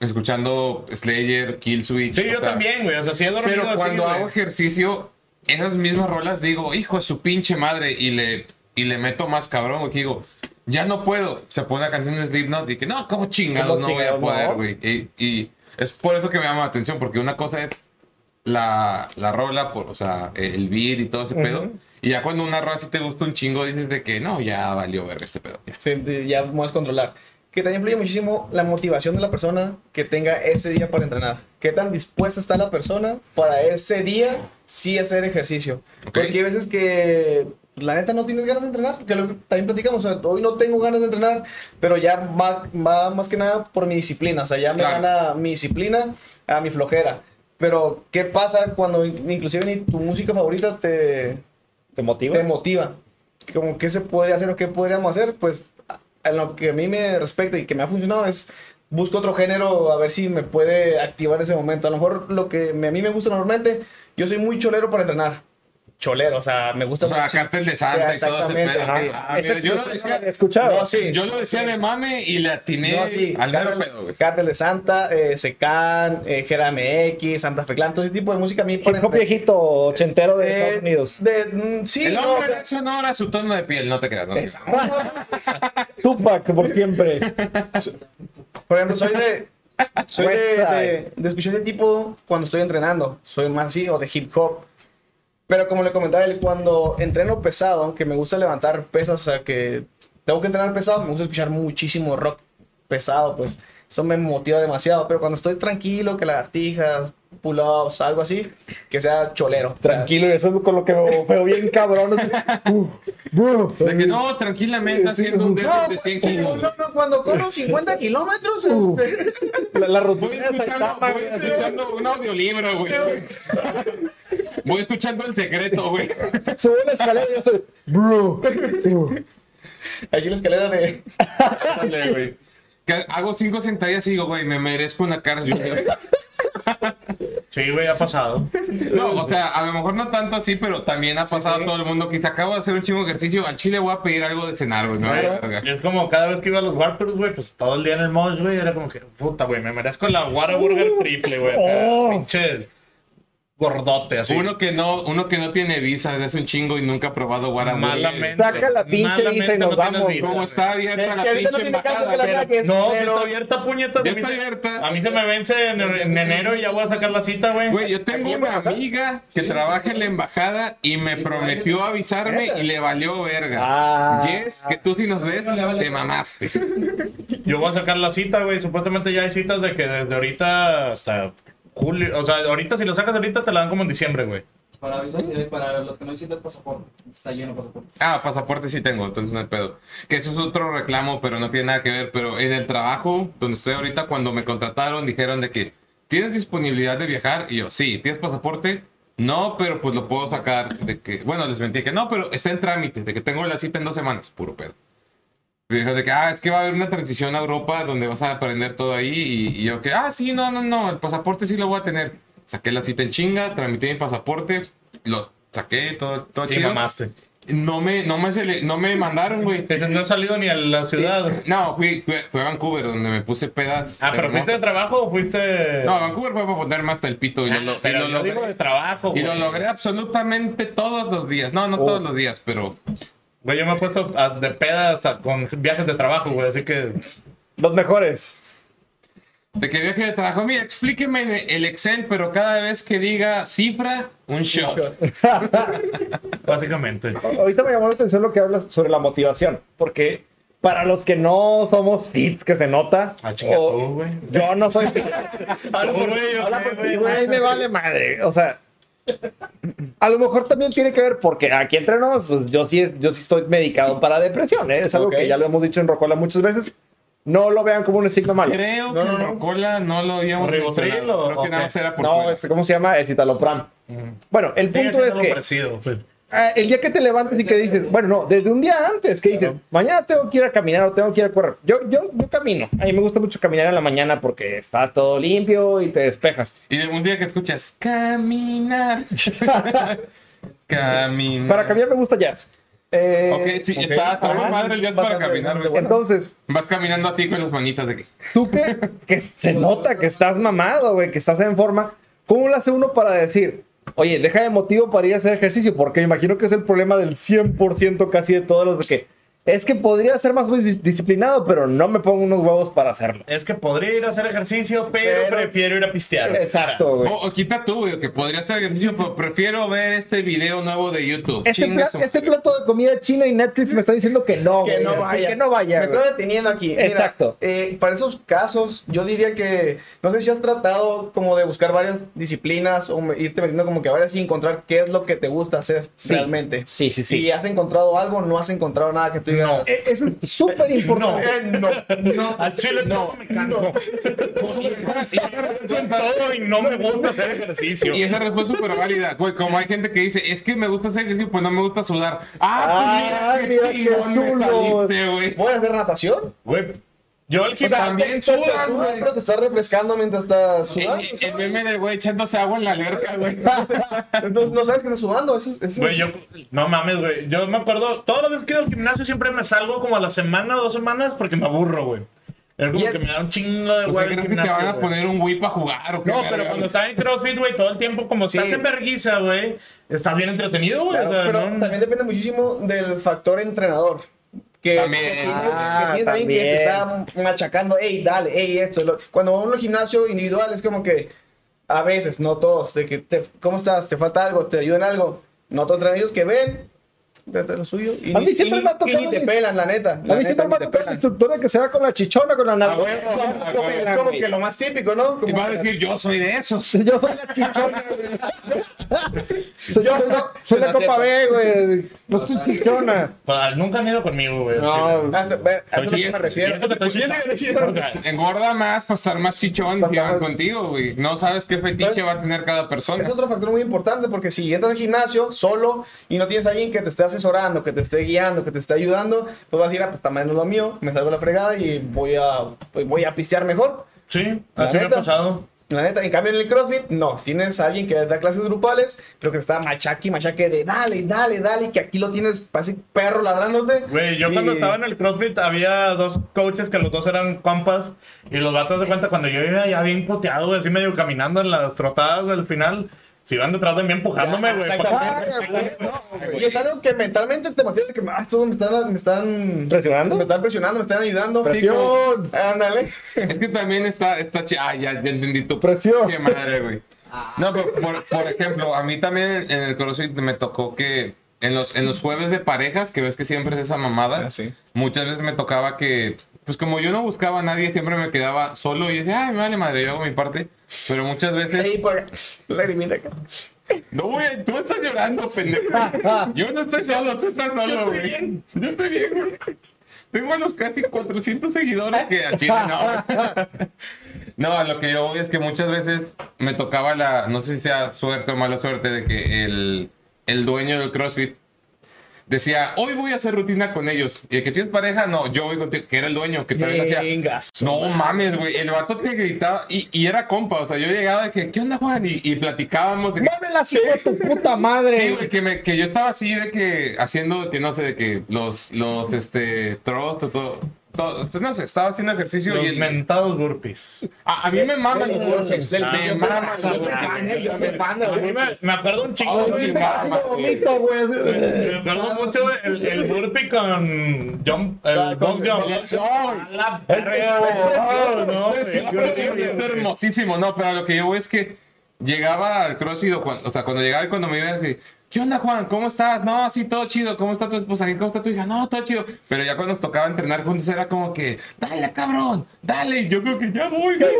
escuchando Slayer, Killswitch. Sí, o yo sea, también, güey, o sea, sí he dormido Pero así, cuando güey. hago ejercicio, esas mismas rolas digo, hijo de su pinche madre, y le, y le meto más cabrón, güey, que digo, ya no puedo. Se pone una canción de Slipknot y que no, ¿cómo chingados ¿Cómo no voy a poder, no? güey? Y, y es por eso que me llama la atención, porque una cosa es la, la rola, por, o sea, el beat y todo ese pedo. Y ya cuando una sí te gusta un chingo, dices de que no, ya valió ver este pedo. ya. Sí, ya puedes controlar. Que también influye muchísimo la motivación de la persona que tenga ese día para entrenar. Qué tan dispuesta está la persona para ese día sí hacer ejercicio. Ok. Porque hay veces que la neta no tienes ganas de entrenar, que lo que también platicamos. O sea, hoy no tengo ganas de entrenar, pero ya va, va más que nada por mi disciplina. O sea, ya me Claro. gana mi disciplina a mi flojera. Pero, ¿qué pasa cuando in- inclusive ni tu música favorita te, ¿Te motiva? te motiva. Como qué se podría hacer o qué podríamos hacer, pues en lo que a mí me respecta y que me ha funcionado es busco otro género a ver si me puede activar ese momento. A lo mejor lo que a mí me gusta normalmente, yo soy muy cholero para entrenar. Cholero, o sea, me gusta O sea, mucho- cartel de Santa Sí, y todo ese pedo. ajá. Ah, mira, yo, lo no decía, escuchado. No, sí. yo lo decía de mame y le atiné No, sí, al mero pedo, güey. Cártel de Santa, eh, Secan, eh, Jera MX, Santa Fe Clan, todo ese tipo de música a mí Hip hop viejito ochentero de Eh, Estados Unidos. de- mm, sí, El no, hombre o sea, de Sonora, su tono de piel, no te creas. No te creas. Tupac, por siempre. Por ejemplo, soy de. Soy de, de, de escuchar ese tipo cuando estoy entrenando. Soy más así, o de hip hop. Pero como le comentaba él, cuando entreno pesado, que me gusta levantar pesas, o sea, que tengo que entrenar pesado, me gusta escuchar muchísimo rock pesado, pues eso me motiva demasiado. Pero cuando estoy tranquilo, que lagartijas, pull-ups, algo así, que sea cholero. o sea, Tranquilo, y eso es con lo que me veo bien cabrón. Uh, bro. De que no, tranquilamente Sí, sí. haciendo un no, dedo de pues, 100 no, kilos. no, no, cuando corro 50 kilómetros, Uh. este, La, la rutina voy escuchando un audiolibro, güey. Voy escuchando el secreto, güey. Sube la escalera y yo soy. Bro. Aquí la escalera de. Ándale, güey. Que hago cinco sentadillas y digo, güey, me merezco una cara. Sí, güey, ha pasado. No, o sea, a lo mejor no tanto así, pero también ha pasado sí. todo el mundo que se acabo de hacer un chingo de ejercicio. Al chile voy a pedir algo de cenar, güey. Y es como cada vez que iba a los Warpers, güey, pues todo el día en el Mosh, güey, era como que, puta, güey, me merezco la Whataburger triple, güey. acá, Oh. Pinche gordote, así. Uno que no, uno que no tiene visa desde hace un chingo y nunca ha probado Guaraburger. Malamente. Saca la pinche malamente visa y nos no vamos. visa, güey. está abierta la que ahorita pinche no embajada. que la pero- saques, No, si pero- está abierta, puñetas. Ya está abierta. A mí se me vence en, en enero y ya voy a sacar la cita, güey. Güey, yo tengo una amiga que trabaja en la embajada y me prometió avisarme y le valió verga. Ah. Yes, que tú si nos ves, te mamaste. Yo voy a sacar la cita, güey. Supuestamente ya hay citas de que desde ahorita hasta julio. O sea, ahorita si lo sacas ahorita te la dan como en diciembre, güey. Para avisar y para los que no necesitas pasaporte. Está lleno de pasaporte. Ah, pasaporte sí tengo, entonces no hay pedo. Que eso es otro reclamo, pero no tiene nada que ver. Pero en el trabajo donde estoy ahorita, cuando me contrataron, dijeron de que ¿tienes disponibilidad de viajar? Y yo, sí, ¿tienes pasaporte? No, pero pues lo puedo sacar de que, bueno, les mentí que no, pero está en trámite, de que tengo la cita en dos semanas, puro pedo. Y dijo de que, ah, es que va a haber una transición a Europa donde vas a aprender todo ahí. Y, y yo que, ah, sí, no, no, no, el pasaporte sí lo voy a tener. Saqué la cita en chinga, tramité mi pasaporte, lo saqué, todo, todo Y chido. mamaste. No me, no me, sele- no me mandaron, güey. No he salido ni a la ciudad. No, fui, fui, fui a Vancouver, donde me puse pedas. Ah, pero fuiste de hermosas. trabajo o fuiste. No, Vancouver fue para ponerme hasta el pito. Y Ah, lo, lo- y pero lo yo logré, digo de trabajo, y lo logré absolutamente todos los días. No, no Oh. todos los días, pero. Güey, yo me he puesto a- de peda hasta con viajes de trabajo, güey. Así que. Los mejores. De que viaje de trabajo. Mira, explíqueme el Excel, pero cada vez que diga cifra, un shot. Básicamente. Ahorita me llamó la atención lo que hablas sobre la motivación, porque para los que no somos fits, que se nota, Ah, chinga o- tú, güey. yo no soy fit. Habla por- habla por ti, Güey, me vale madre. O sea, a lo mejor también tiene que ver porque aquí entre nos, yo sí, yo sí estoy medicado para depresión. ¿eh? Es algo Ok. que ya lo hemos dicho en Rocola muchas veces. no lo vean como un estigma malo. Creo No, que no, no. Rocola no lo habíamos ¿Ribotril o- Creo que o nada más era por No, fuera. este, ¿cómo se llama? Escitalopram. Bueno, el punto es que parecido. pues. Ah, el día que te levantes y que dices, bueno, no, desde un día antes que dices, mañana tengo que ir a caminar o tengo que ir a correr. Yo, yo, yo camino. A mí me gusta mucho caminar en la mañana porque está todo limpio y te despejas. Y de un día que escuchas caminar. caminar. Para caminar me gusta jazz. Eh, Ok, sí, está, está muy padre el jazz para caminar, bueno. Entonces, Vas caminando así con las manitas de que. tú que, que se nota que estás mamado, güey, que estás en forma, ¿cómo lo hace uno para decir, oye, deja de motivo para ir a hacer ejercicio? Porque imagino que es el problema del 100% casi de todos los que es que podría ser más dis- disciplinado, pero no me pongo unos huevos para hacerlo. Es que podría ir a hacer ejercicio, pero, Pero- prefiero ir a pistear. Exacto, güey. O, o quita tú, güey, que podría hacer ejercicio, pero prefiero ver este video nuevo de YouTube. Este, Chingue pla- su- este plato de comida china y Netflix me está diciendo que no, que güey, no vaya. Que no vaya. Me güey. estoy deteniendo aquí. Mira, Exacto. eh, para esos casos, yo diría que no sé si has tratado como de buscar varias disciplinas o irte metiendo como que a varias y encontrar qué es lo que te gusta hacer Sí. realmente. Sí, sí, sí. Si has encontrado algo, no has encontrado nada que tú digas. Eh, Eso es súper importante. no, no. Al chile no, me canso. Todo y no me gusta hacer ejercicio. Y esa respuesta es súper válida. Güey, como hay gente que dice, es que me gusta hacer ejercicio, pues no me gusta sudar. Ah, pues mira mira, qué chulo. ¿Voy a hacer natación? Güey, yo el O sea, gimnasio también te- güey. pero te estás refrescando mientras estás sudando. El, el meme del güey echándose agua en la alberca, güey. No, no sabes que estás sudando. Eso, es- eso- Güey, yo, no mames, güey. Yo me acuerdo, todas las veces que he ido al gimnasio siempre me salgo como a la semana o dos semanas porque me aburro, güey. Es como el- que me da un chingo de O sea, güey el ¿crees que te van a güey. poner un Wii para jugar o qué? No, pero güey? cuando estás en CrossFit, güey, todo el tiempo, como Sí. estás en verguiza, güey, estás bien entretenido, güey. Claro, o sea, pero no- también depende muchísimo del factor entrenador. Que, También. Ah, que tienes alguien que te está machacando, hey, dale, hey, esto. lo-". Cuando vamos a un gimnasio individual es como que a veces, no todos, de que, te, ¿cómo estás? ¿Te falta algo? ¿Te ayudan algo? No todos ellos que ven, de lo suyo. Y, A mí ni- siempre y me ha tocado y ni te pelan, la neta. A la mí neta, siempre me ha tocado el pelan. instructor de que se va con la chichona, con la Ah, nalga. es como- que lo más típico, ¿no? Y va a decir, yo soy de esos. Yo soy la chichona, güey. Soy, yo soy, soy la la copa. B, güey. No estoy chichona. Ah, nunca han ido conmigo, güey. No, Ah, a eso me refiero. Engorda más para estar más chichón que van contigo, güey. No sabes qué fetiche va a tener cada persona. Es otro factor muy importante porque si entras al gimnasio solo y no tienes a alguien que te esté asesorando, que te esté guiando, que te esté ayudando, pues vas a ir a, pues también es lo mío, me salgo la fregada y voy a, pues, voy a pistear mejor. Sí, La así me ha neta. pasado. La neta, en cambio en el CrossFit, no. Tienes a alguien que da clases grupales, pero que está machaque machaque de dale, dale, dale, que aquí lo tienes, parece perro ladrándote. Güey, yo cuando Y- estaba en el CrossFit había dos coaches que los dos eran compas y los vatos de cuenta cuando yo iba ya bien poteado, así medio caminando en las trotadas del final, se iban detrás de mí empujándome, güey. Exactamente. Y es algo que mentalmente te motiva de que ah, me están, me están ¿Presionando? Me están presionando, me están ayudando. Presión. Ándale. Es que también está, está chi- Ah, ya, ya entendí tu Presión. Qué madre, güey. No, pero por, por ejemplo, a mí también en el CrossFit me tocó que en los, en los jueves de parejas, que ves que siempre es esa mamada, Ah, sí. muchas veces me tocaba que, pues como yo no buscaba a nadie, siempre me quedaba solo y decía, ay, me vale madre, yo hago mi parte. Pero muchas veces. Ahí por lagrimita acá. No, güey, tú estás llorando, pendejo. Yo no estoy solo, tú estás solo, güey. Yo estoy bien, güey. Tengo a los casi 400 seguidores que a Chile no. No, a lo que yo voy es que muchas veces me tocaba la, no sé si sea suerte o mala suerte, de que el, el dueño del CrossFit decía, hoy voy a hacer rutina con ellos. Y el que tienes pareja, no, yo voy contigo, que era el dueño, que también hacía. No mames, güey. El vato te gritaba y, y era compa. O sea, yo llegaba de que, ¿qué onda, Juan? Y, y platicábamos de que, ¡Mueve hijo de tu puta Sí, madre! güey, que, me- que yo estaba así de que haciendo, que no sé, de que los, los, este, thrust o todo, todo, no sé, estaba haciendo ejercicio Los y el, mentados burpees. a, a mí me maman los burpees, me maman los del- burpees. A mí me, me acuerdo un chingo, Oh. Me acuerdo mucho el, el burpee con jump, el box jump. A la verga, güey. No, güey. Sí, es hermosísimo, no, pero lo que yo voy es que llegaba al CrossFit, o, sea, cuando llegaba cuando me iba, que, ¿qué onda, Juan? ¿Cómo estás? No, así todo chido. ¿Cómo está tu esposa? ¿Cómo está tu hija? No, todo chido. Pero ya cuando nos tocaba entrenar juntos era como que, dale, cabrón, dale. Yo creo que ya voy, güey.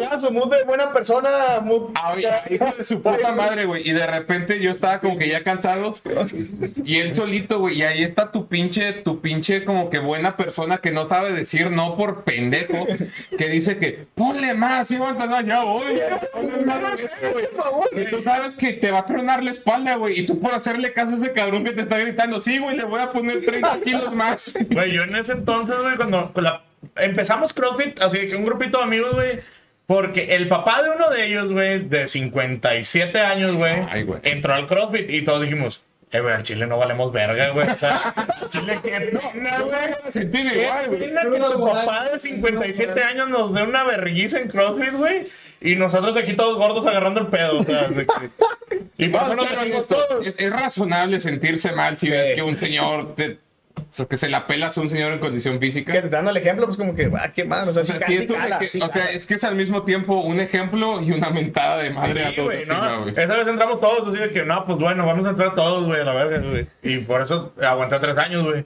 Ya, su mood de buena persona, mood... Ay, hijo de su puta madre, güey. Y de repente yo estaba como que ya cansado. Y él solito, güey. Y ahí está tu pinche, tu pinche como que buena persona que no sabe decir no por pendejo. Que dice que ponle más, y aguanta ya voy. ya, ponle más, güey. Y tú sabes que te va a tronar la espalda, güey. Y tú por hacerle caso a ese cabrón que te está gritando, sí, güey, le voy a poner 30 kilos más. Güey, yo en ese entonces, güey, cuando la- empezamos CrossFit, así que un grupito de amigos, güey, porque el papá de uno de ellos, güey, de 57 años, güey, entró al CrossFit y todos dijimos, eh, güey, al chile no valemos verga, güey. O sea, chile qué pena, güey. Sentir igual, güey. que tu papá de 57 años nos dé una vergüenza en CrossFit, güey. Y nosotros de aquí todos gordos agarrando el pedo. O sea, de que- Y por a ser venimos honestos, todos. Es, es razonable sentirse mal si ves que un señor te- o sea, que se la pelas a un señor en condición física. Que te dando el ejemplo, pues como que, ah, qué mal, o sea, O sea, sí, cala, eje- sí o sea, es que es al mismo tiempo un ejemplo y una mentada de madre a Sí, ¿no? güey. Esa vez entramos todos, así de que, no, pues bueno, vamos a entrar todos, güey, a la verga, güey. Y por eso aguanté tres años, güey.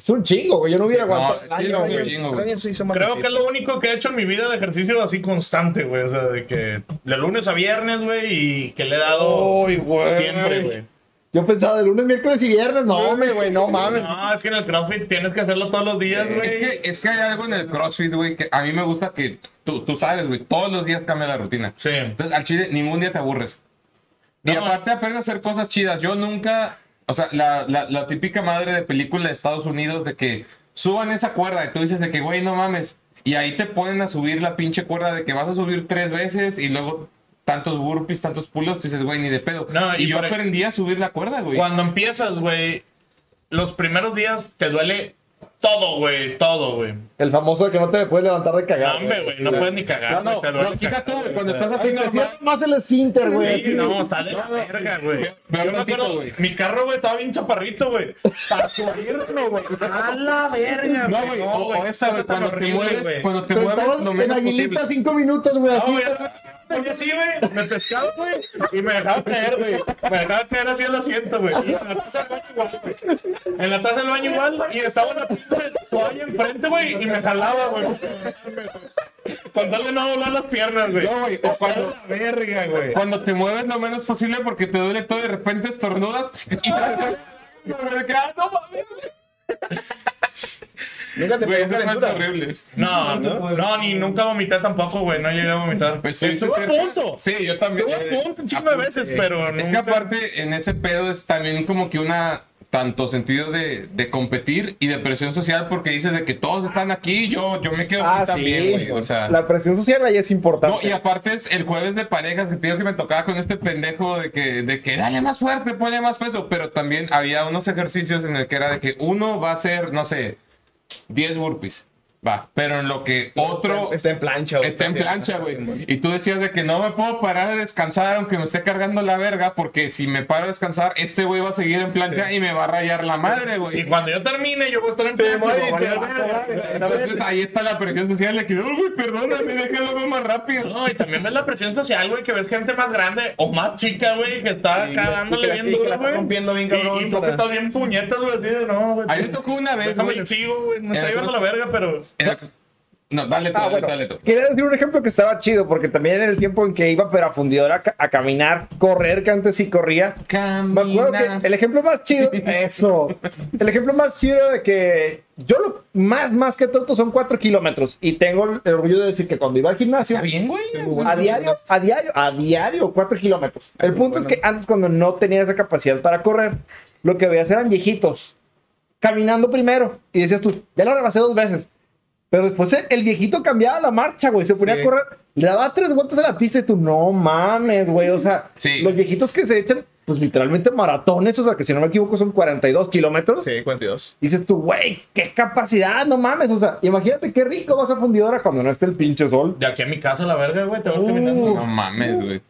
Es un chingo, güey. Yo no hubiera aguantado. no, año, güey. chingo, güey. Creo que es lo único que he hecho en mi vida de ejercicio así constante, güey. O sea, de que de lunes a viernes, güey, y que le he dado Ay, güey. siempre, güey. Yo pensaba de lunes, miércoles y viernes. No, hombre, güey, no mames. No, es que en el CrossFit tienes que hacerlo todos los días, Es güey. que, es que hay algo en el CrossFit, güey, que a mí me gusta que tú, tú sabes, güey, todos los días cambia la rutina. Sí. Entonces, al chile, ningún día te aburres. Y No. aparte aprendes a hacer cosas chidas. Yo nunca, o sea, la, la, la típica madre de película de Estados Unidos de que suban esa cuerda y tú dices de que, güey, no mames. Y ahí te ponen a subir la pinche cuerda de que vas a subir tres veces y luego tantos burpees, tantos pulos, tú dices, güey, ni de pedo. No, y, y yo por- aprendí a subir la cuerda, güey. Cuando empiezas, güey, los primeros días te duele todo, güey, todo, güey. El famoso de que no te puedes levantar de No, cagar. hombre, güey, no puedes ni cagar. No, no, güey, te duele no, quita tú, güey, güey. cuando estás haciendo así. cierra más el esfínter, güey. Sí, no, está de la verga, güey. Yo me acuerdo, güey. mi carro, güey, estaba bien chaparrito, güey. Para subirlo, güey. A la verga, No, güey, o, esta, güey, cuando te mueves, güey. cuando te mueves en menos aguilita posible. cinco minutos, güey. No, así. Oye, sí, güey, me pescaba, güey, y me dejaba caer, güey. Me dejaba caer así el asiento, güey. Y en la taza del baño igual, güey. En la taza del baño igual, y estaba la pinche toalla enfrente, güey, y me jalaba, güey. Con tal de no doblar las piernas, güey. No, güey, o cuando- verga, güey. Cuando te mueves lo menos posible porque te duele todo de repente estornudas y te no mames. Nunca te Güey, pegó eso horrible. No, no, no, ni nunca vomité tampoco, güey. No llegué a vomitar. Pues, sí, Estuve a punto. Sí, yo también. Estuve a punto un chingo de veces, Eh, pero Es que aparte, en ese pedo es también como que una. Tanto sentido de, de competir y de presión social, porque dices de que todos están aquí, yo, yo me quedo Ah, aquí también, sí. güey. O sea. La presión social ahí es importante. No, y aparte es el jueves de parejas que digo que me tocaba con este pendejo de que, de que dale más fuerte, ponle más peso, pero también había unos ejercicios en el que era de que uno va a hacer, no sé, 10 burpees, va, pero en lo que otro Está en plancha, güey. está en plancha, güey. Y tú decías de que no me puedo parar a descansar aunque me esté cargando la verga, porque si me paro a descansar, este güey va a seguir en plancha y me va a rayar la madre, Y güey. cuando yo termine, yo voy a estar en Sí, plancha, y. Entonces ahí está la presión social de que, "Oh, güey, perdóname, déjalo más rápido. No, y también ves la presión social, güey, que ves gente más grande o más chica, güey, que está Sí, acá y dándole bien y duro, está güey. rompiendo bien Y- cabrón Y, tú que para- estás bien puñetas, güey, así de no, güey. A mí me tocó una vez, güey. güey. Me está llevando la verga, pero. Era- No, dale tú, Ah, dale bueno, dale tú. quería decir un ejemplo que estaba chido, porque también en el tiempo en que iba pero a fundidora a, ca- a caminar, correr, que antes sí corría. Me acuerdo que el ejemplo más chido, eso, el ejemplo más chido de que yo lo más, más que tonto son 4 kilómetros y tengo el orgullo de decir que cuando iba al gimnasio, Está bien, güey. a diario, a diario, a diario, 4 kilómetros. El punto es que antes cuando no tenía esa capacidad para correr, lo que veías eran viejitos caminando primero y decías tú, ya lo rebasé dos veces. Pero después el- viejito cambiaba la marcha, güey. Se ponía Sí. a correr, le daba tres vueltas a la pista y tú, no mames, güey. O sea, Sí. los viejitos que se echan, pues literalmente maratones, o sea, que si no me equivoco son 42 kilómetros. Sí, 42. Dices tú, güey, qué capacidad, no mames. O sea, imagínate qué rico vas a fundidora cuando no esté el pinche sol. De aquí a mi casa, la verga, güey, te vas Uh. caminando. No mames, güey.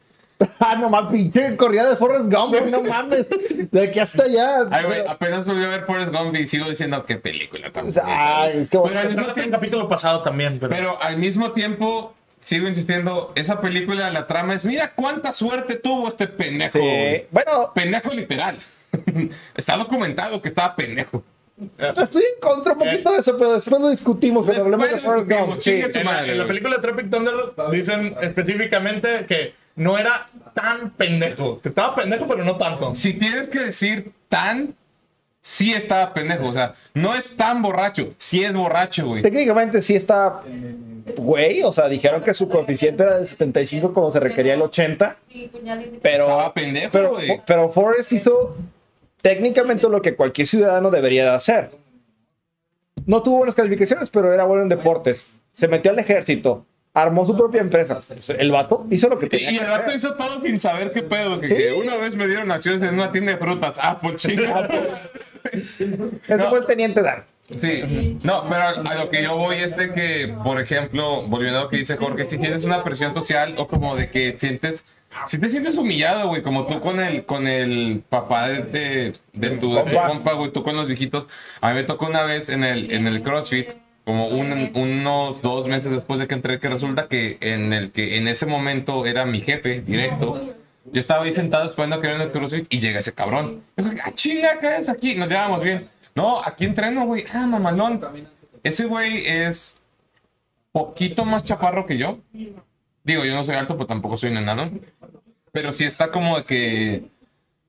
Ah, no mames, pinche corrida de Forrest Gump, no mames. De aquí hasta allá. Ay, güey, apenas volví a ver Forrest Gump y sigo diciendo qué película tan O sea, bonita, güey. Ay, qué bueno. Pero al el capítulo pasado también, pero. Pero al mismo tiempo, sigo insistiendo, esa película, la trama es, mira cuánta suerte tuvo este pendejo. Sí. güey". Bueno, Pendejo literal. Está documentado que estaba pendejo. estoy en contra un poquito de eso, pero después lo discutimos cuando hablemos de Forrest Gump. Sí. En la, en la película de Tropic Thunder dicen específicamente que no era tan pendejo. Estaba pendejo, pero no tanto. Si tienes que decir tan, sí estaba pendejo. O sea, no es tan borracho, sí es borracho, güey. Técnicamente sí está güey, o sea, dijeron que su coeficiente era de 75 cuando se requería el 80, pero Estaba pendejo, pero, güey. pero Forrest hizo técnicamente lo que cualquier ciudadano debería de hacer. No tuvo buenas calificaciones, pero era bueno en deportes. Se metió al ejército, armó su propia empresa. El vato hizo lo que tenía y el vato hizo todo sin saber qué pedo. Que, que una vez me dieron acciones en una tienda de frutas. Ah, pues chinga. Ese fue el teniente Dan. Sí, no, pero a, lo que yo voy es de que, por ejemplo, volviendo a lo que dice Jorge, si tienes una presión social o como de que sientes, si te sientes humillado, güey, como tú con el, con el papá de, de, de tu, de tu compa, güey, tú con los viejitos, a mí me tocó una vez en el, en el CrossFit, como un- unos dos meses después de que entré, que resulta que en el que en ese momento era mi jefe directo, yo estaba ahí sentado esperando a que era en el CrossFit y llega ese cabrón. Yo dije, ah, chinga, ¿qué es aquí? Nos llevamos bien. No, aquí entreno, güey. Ah, mamalón. Ese güey es poquito más chaparro que yo. Digo, yo no soy alto, pero tampoco soy un enano. Pero sí está como de que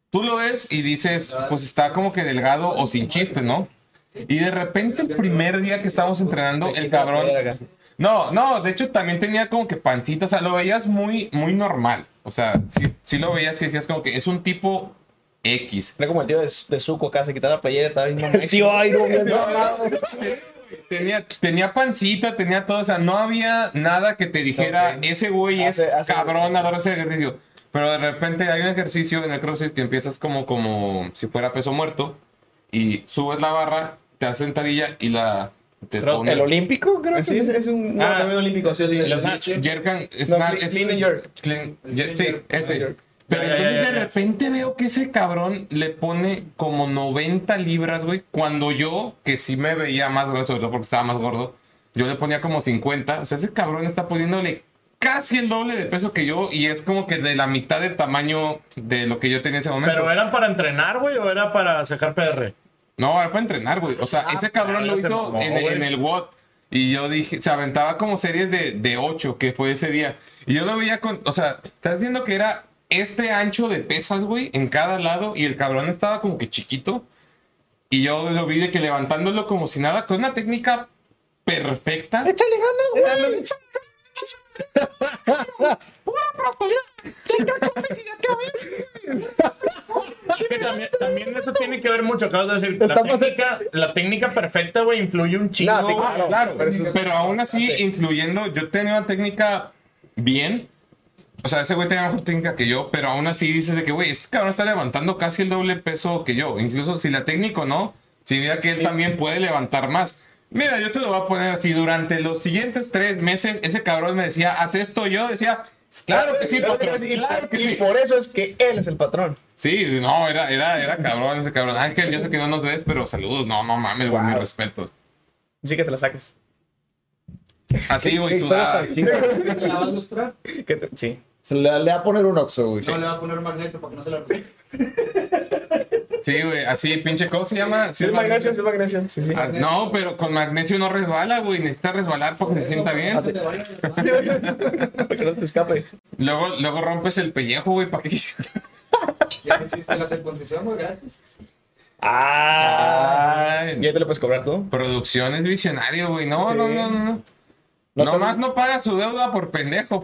tú lo ves y dices, pues está como que delgado o sin chiste, ¿no? Y de repente el primer día que estábamos entrenando, el cabrón... No, no, de hecho también tenía como que pancita, o sea, lo veías muy, muy normal. O sea, sí, sí lo veías y decías como que es un tipo X. Era como el tío de, de Zuko acá, se quitaba la playera, estaba bien El tío mamado. Tenía, tenía pancita, tenía todo, o sea, no había nada que te dijera, ese güey es Hace- hace- cabrón, adora ese ejercicio. Pero de repente hay un ejercicio en el CrossFit que empiezas como, como si fuera peso muerto y subes la barra, te haces sentadilla y la... Te El olímpico, creo que Sí, es, es un Ah. ah, olímpico, sí, sí. El snatch. Jerkan, snatch, clean- clean- ye- sí, ese. Pero Ya, ya, entonces ya, de repente veo que ese cabrón le pone como 90 libras, güey. Cuando yo, que sí me veía más grande, sobre todo porque estaba más gordo, yo le ponía como 50. O sea, ese cabrón está poniéndole casi el doble de peso que yo y es como que de la mitad de tamaño de lo que yo tenía en ese momento. ¿Pero eran para entrenar, güey, o era para sacar PR? No, era para entrenar, güey. O sea, ese cabrón lo hizo mamó, en, el WOD. Y yo dije, se aventaba como series de, de 8, que fue ese día. Y yo lo veía con, o sea, estás diciendo que era este ancho de pesas, güey, en cada lado. Y el cabrón estaba como que chiquito. Y yo lo vi de que levantándolo como si nada, con una técnica perfecta. Échale ganas, güey. Es que también, también eso tiene que ver mucho, acabas de decir. La técnica, la técnica perfecta, güey, influye un chingo. No, sí, claro. Claro, Pero eso- pero aún así, incluyendo, yo tenía una técnica bien. O sea, ese güey tenía mejor técnica que yo, pero aún así dices de que, güey, este cabrón está levantando casi el doble peso que yo. Incluso si la técnica no, significa que él también puede levantar más. Mira, yo te lo voy a poner así. Durante los siguientes tres meses, ese cabrón me decía, haz esto. Yo decía, claro que sí, patrón, sí, claro que y sí. por eso es que él es el patrón. Sí, no, era, era, era cabrón ese cabrón. Ángel, yo sé que no nos ves, pero saludos. No, no mames, güey, mi respeto. Así que te la saques. Así, güey, sudada. ¿Me la vas a mostrar? Te- sí. Se le, le va a poner un oxo, güey. No, le va a poner magnesio para que no se la rompa. Sí, güey, así, pinche, ¿cómo se llama? Sí, es magnesio, sí, es magnesio. Sí, sí. Ah, no, pero con magnesio no resbala, güey. Necesita resbalar para que se sienta bien. Para que no te escape. Luego, luego rompes el pellejo, güey, para que. Ya existe la circuncisión, güey, gratis. Ah. Ya te lo puedes cobrar tú. Producciones visionario, güey. No, Sí. no, no, no, no. No Nomás no paga su deuda por pendejo.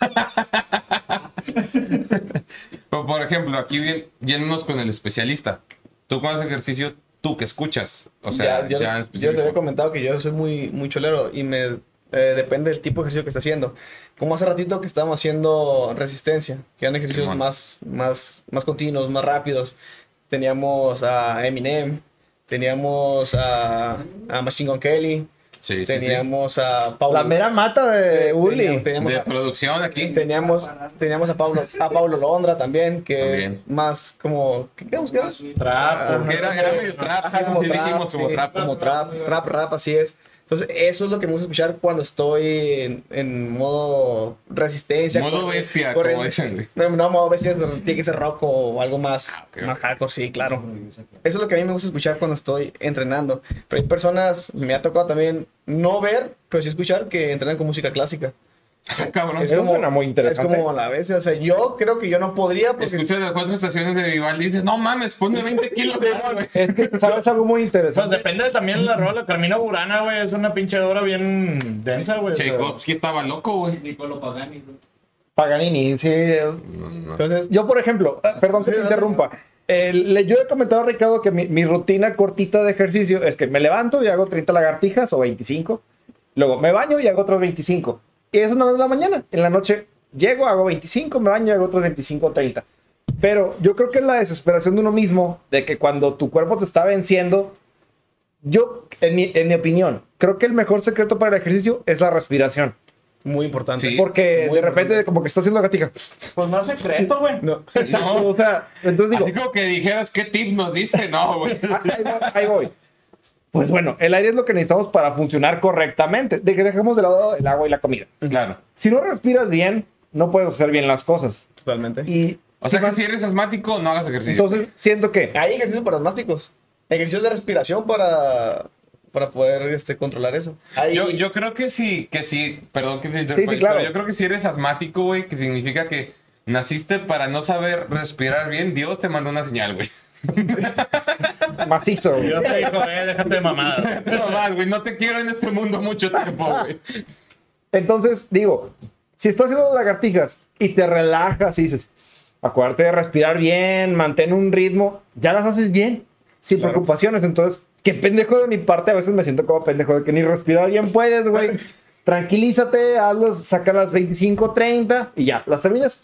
Pero, por ejemplo, aquí vien- yéndonos con el especialista. Tú con ese ejercicio, tú que escuchas. O sea, ya, ya, ya, les- había comentado que yo soy muy, muy cholero y me eh, depende del tipo de ejercicio que está haciendo. Como hace ratito que estábamos haciendo resistencia, que eran ejercicios Simón. más, más, más continuos, más rápidos. Teníamos a Eminem, teníamos a, a Machine Gun Kelly, Sí, sí, sí. teníamos a Paulo. La mera mata de Uli. Teníamos, teníamos De a- producción aquí. teníamos, teníamos a Pablo, a Pablo Londra también, que También. es más como. ¿Qué qué buscamos? Trap, Porque era, era medio trap, Ajá, sí, como sí trap, dijimos como sí, trap. como trap, rap, rap, así es. Entonces, eso es lo que me gusta escuchar cuando estoy en, en modo resistencia. Modo corre- bestia, como dicen. No, no, modo bestia, tiene que ser rock o algo más, Ah, más hardcore, sí, claro. Eso es lo que a mí me gusta escuchar cuando estoy entrenando. Pero hay personas, me ha tocado también no ver, pero sí escuchar que entrenan con música clásica. Ah, Cabrón. Es como, suena muy interesante. Es como a la vez, o sea, yo creo que yo no podría porque... Escuchas las cuatro estaciones de Vivaldi y dices, no mames, ponme 20 kilos de agua, güey. Es que, ¿sabes algo muy Pues interesante? depende también de la rola. Carmina Burana, güey, es una pinche obra bien densa, güey. Tchaikovsky estaba loco, güey. Niccolo Pagani, güey. Paganini, sí. Entonces, Yo, por ejemplo, eh, perdón que te interrumpa. El- le- yo he comentado a Ricardo que mi, mi rutina cortita de ejercicio es que me levanto y hago 30 lagartijas o 25. Luego me baño y hago otros 25. Y eso una vez en la mañana. En la noche llego, hago 25, me baño hago otros 25 o 30. Pero yo creo que es la desesperación de uno mismo, de que cuando tu cuerpo te está venciendo, yo, en mi, en mi opinión, creo que el mejor secreto para el ejercicio es la respiración. muy importante. Sí. Porque Muy de repente importante. como que está haciendo gatija. Pues no es secreto, güey. No. Exacto, o sea, entonces digo, Así como que dijeras, ¿qué tip nos diste? No, güey. ahí voy, ahí voy. Pues bueno, el aire es lo que necesitamos para funcionar correctamente. De que dejemos de lado el agua y la comida. Claro. Si no respiras bien, no puedes hacer bien las cosas. Totalmente. Y O sea si que vas- si eres asmático, no hagas ejercicio. entonces siento que Hay ejercicios para asmáticos. Ejercicios de respiración para, para poder este, controlar eso. Hay- Yo, yo crreo que sí, que sí, perdón que te interrumpa, sí, claro. pero yo creo que si eres asmático, güey, que significa que naciste para no saber respirar bien, Dios te mandó una señal, güey. macizo. güey. Dios te dijo, eh, déjate de mamada. No más, güey, no te quiero en este mundo mucho tiempo, güey. Entonces digo, si estás haciendo lagartijas y te relajas y dices, acuérdate de respirar bien, mantén un ritmo, ya las haces bien, sin Claro. preocupaciones. Entonces, qué pendejo de mi parte, a veces me siento como pendejo de que ni respirar bien puedes, güey. Tranquilízate, hazlas, saca las 25, 30 y ya, las terminas.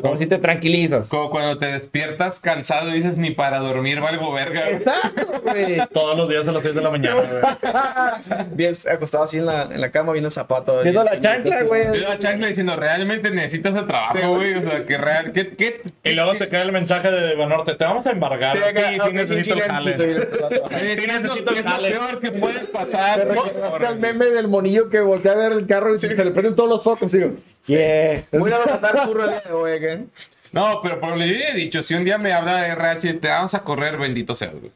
Como si te tranquilizas. Como cuando te despiertas cansado y dices, ni para dormir valgo verga, güey. Exacto, güey. Todos los días a las 6 de la mañana, güey. Bien acostado así en la, en la cama viendo el zapato. Viendo la chancla, güey. Yo la chancla diciendo, realmente necesitas el trabajo, güey. O sea, que real, ¿qué, qué, Y luego te cae el mensaje de Banorte, te vamos a embargar. Sí, sí, necesito el jale. Sí, ¿qué es lo- necesito qué es lo jale. peor que puede pasar? Al meme del monillo que voltea a ver el carro y se le prenden todos los focos. Y digo, yeah. Voy a matar curro el de hoy, No, pero por lo que yo he dicho, si un día me habla de RH, te vamos a correr, bendito sea, güey.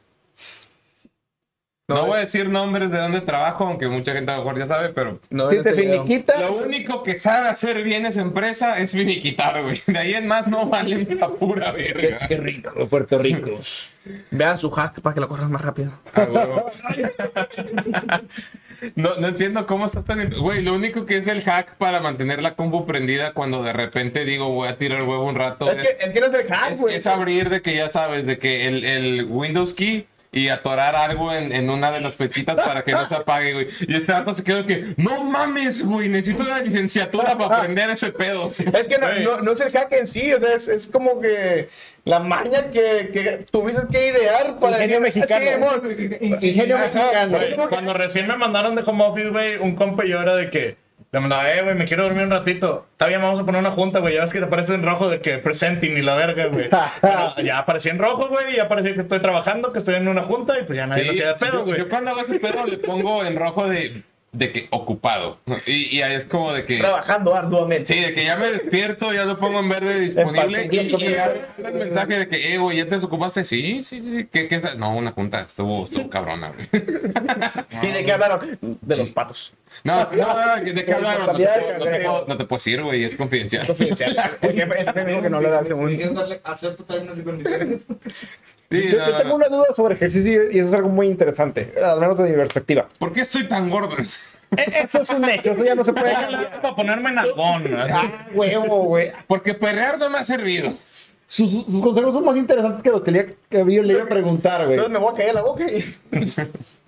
No, No, voy a decir nombres de dónde trabajo, aunque mucha gente a lo mejor ya sabe, pero No Si te finiquita, lo único que sabe hacer bien esa empresa es finiquitar, güey. De ahí en más no valen la pura verga. qué rico, Puerto Rico. Vean su hack para que lo corras más rápido. Ah. No, no entiendo cómo estás tan... Güey, lo único que es el hack para mantener la compu prendida cuando de repente digo voy a tirar huevo un rato Es que, es que no es el hack, es, güey. es abrir de que ya sabes, de que el, el Windows key y atorar algo en, en una de las flechitas para que no se apague, güey. Y este dato se quedó que, no mames, güey, necesito una licenciatura para aprender ese pedo. Es que no, no, no es el hack en sí, o sea, es, es como que la maña que, que tuviste que idear para Ingenio decir, mexicano. "Sí, amor". Ingenio Ajá, mexicano. güey. Güey, cuando recién me mandaron de home office, güey, un compa y yo era de que le mandaba, eh, güey, me quiero dormir un ratito. Está bien, vamos a poner una junta, güey. Ya ves que te aparece en rojo de que presenting y la verga, güey. Ya aparecía en rojo, güey, ya aparecía que estoy trabajando, que estoy en una junta y pues ya nadie lo Sí, hacía de pedo, yo, güey. yo cuando hago ese pedo le pongo en rojo de, de que ocupado. Y, y ahí es como de que... Trabajando arduamente. Sí, de que ya me despierto, ya lo pongo en verde disponible y, y ya me el mensaje de que, eh, güey, ¿ya te desocupaste? Sí, sí, sí. ¿Qué, qué es? No, una junta, estuvo, estuvo cabrona, güey. ¿Y de qué hablaron? De los patos. No, no, ¿de qué hablaron? No te, puedo- no te puedo- no te puedo decir, güey, es confidencial. Confidencial. Dijo que no lo hace muy ¿Quieres darle acepto términos y condiciones? Sí, Yo, no, yo no, tengo no. una duda sobre ejercicio y eso es algo muy interesante, al menos de mi perspectiva. ¿Por qué estoy tan gordo? E- Eso es un hecho, eso ya no se puede. Para ponerme en algón. así. Ah, huevo, güey. Porque perrear no me ha servido. Sus, sus consejos son más interesantes que lo que le, que yo le iba a preguntar, güey. Entonces me voy a caer la boca y...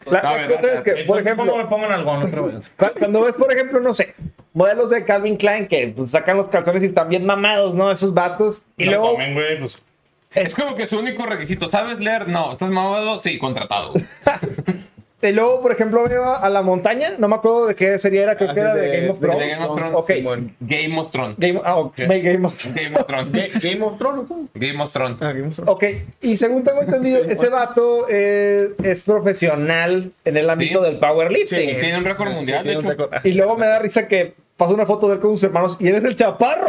La, la cosa es que, por Entonces, ¿Cómo me ejemplo, pongo en algón otra vez? cu- cuando ves, por ejemplo, no sé, modelos de Calvin Klein que pues, sacan los calzones y están bien mamados, ¿no? Esos vatos. Y No luego, comen, güey, pues. Es como que su único requisito, ¿sabes leer? No, ¿estás mamado? Sí, contratado. Este, luego, por ejemplo, veo a la montaña. No me acuerdo de qué serie era, creo Ah, que era de, de- Game of de Thrones. Game of Thrones, Ok. Simón. Game of Thrones. Game, ah, ok, Game of Thrones. Game of Thrones. Ga- Game of Thrones. Game of Thrones. Ah, Game of Thrones. Ok, y según tengo entendido, Sí, ese vato eh, es profesional en el ámbito Sí. del powerlifting. Sí. Tiene un récord Sí, mundial, de hecho. Y luego me da risa que pasó una foto de él con sus hermanos y él es el chaparro.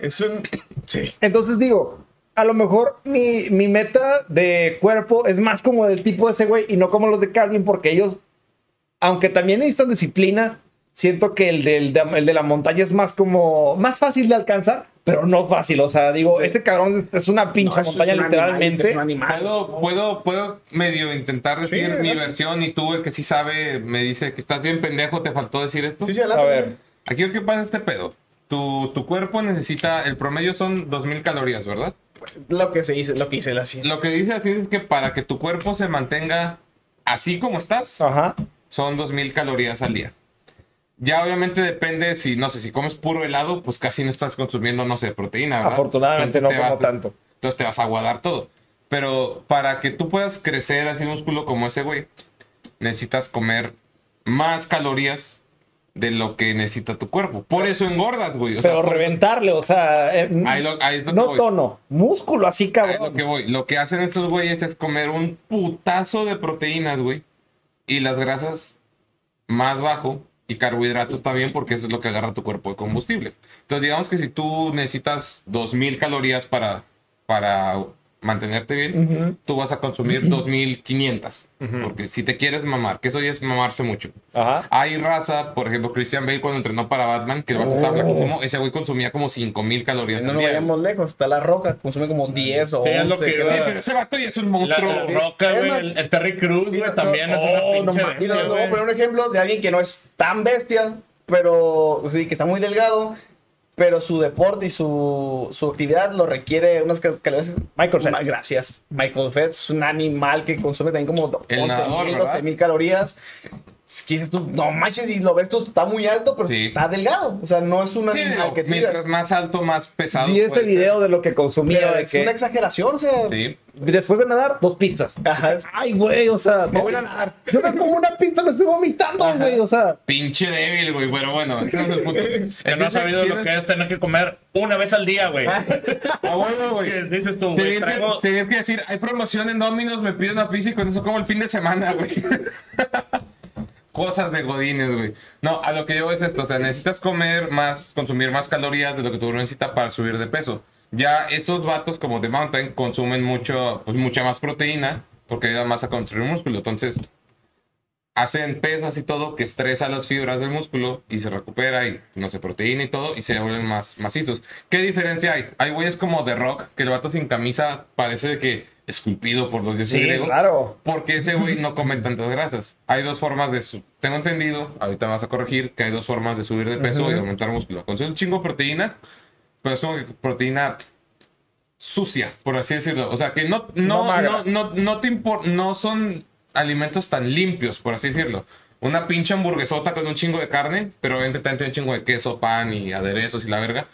Es un. Sí. Entonces digo, a lo mejor mi, mi meta de cuerpo es más como del tipo de ese güey y no como los de Calvin, porque ellos, aunque también necesitan disciplina, siento que el, del, de, el de la montaña es más como, más fácil de alcanzar, pero no fácil. O sea, digo, ese cabrón es una pinche No, es montaña animal, literalmente. es un animal. Puedo, puedo, puedo medio intentar decir Sí, mi adelante. versión y tú, el que sí sabe, me dice que estás bien pendejo, te faltó decir esto. Sí, sí, A ver, Aquí qué pasa este pedo. Tu, tu cuerpo necesita, el promedio son 2000 calorías, ¿verdad? Lo que se dice, lo que dice la ciencia. Lo que dice la ciencia es que para que tu cuerpo se mantenga así como estás, ajá. son 2000 calorías al día. Ya obviamente depende si, no sé, si comes puro helado, pues casi no estás consumiendo, no sé, proteína, ¿verdad? Afortunadamente no Entonces como tanto. Entonces te vas a aguadar todo. Pero para que tú puedas crecer así músculo como ese güey, necesitas comer más calorías de lo que necesita tu cuerpo. Por eso engordas, güey. O sea, Pero por- reventarle, o sea, eh, Ahí lo- ahí es lo que no tono, músculo así, Ahí es cabrón. lo que voy. Lo que hacen estos güeyes es comer un putazo de proteínas, güey. Y las grasas más bajo. Y carbohidratos también, porque eso es lo que agarra tu cuerpo de combustible. Entonces, digamos que si tú necesitas 2000 calorías para, para mantenerte bien, Ujú. tú vas a consumir 2500. Porque si te quieres mamar, que eso ya es mamarse mucho. Ajá. Hay raza, por ejemplo, Christian Bale cuando entrenó para Batman, que el vato estaba Oh. flaquísimo, ese güey consumía como 5000 calorías No al día. vayamos lejos. Está la roca, consume como 10 o Sí, 11. es lo que Sí, pero ese vato ya es un La, monstruo. la güey. Roca, güey, el, el Terry Cruz, güey, también no, es una oh, no pinche mames. bestia, Mira, te voy a poner un ejemplo de alguien que no es tan bestia, pero sí, que está muy delgado, pero su deporte y su, su actividad lo requiere unas cal- calorías. Michael Phelps. Gracias. Michael Phelps es un animal que consume también como El 11 nadador, mil, ¿verdad? 12 mil calorías. Que tú, no manches, y lo ves tú, está muy alto, pero Sí. está delgado. O sea, no es un Sí, animal digo, que tú mientras más alto, más pesado. Vi este ser. video de lo que consumía, de es que una exageración, o sea. Sí. después de nadar, dos pizzas. Ajá, Ay, güey, o sea, Me voy a nadar. Yo me como una pizza, me estoy vomitando, güey, o sea. Pinche débil, güey. Pero bueno, ese no es el punto. Que no has Entonces, sabido lo que es tener que comer una vez al día, güey. A huevo, güey. Que dices tú, güey, que, traigo... que decir, hay promoción en Domino's, me pido una pizza y con eso como el fin de semana, güey. Cosas de godines, güey. No, a lo que yo es esto, o sea, necesitas comer más, consumir más calorías de lo que tu cuerpo necesita para subir de peso. Ya esos vatos como The Mountain consumen mucho, pues mucha más proteína porque ayuda más a construir músculo. Entonces, hacen pesas y todo que estresa las fibras del músculo y se recupera y no se proteína y todo y se vuelven más macizos. ¿Qué diferencia hay? Hay güeyes como The Rock que el vato sin camisa parece que esculpido por los dioses Sí, griegos. claro. Porque ese güey no come tantas grasas. Hay dos formas de su... Tengo entendido, ahorita me vas a corregir, que hay dos formas de subir de peso y aumentar músculo. Consumir un chingo de proteína, pero es como que proteína sucia, por así decirlo. O sea, que no, No no, no, no, no te impor- no son alimentos tan limpios, por así decirlo. Una pinche hamburguesota con un chingo de carne, pero obviamente también tiene un chingo de queso, pan y aderezos y la verga.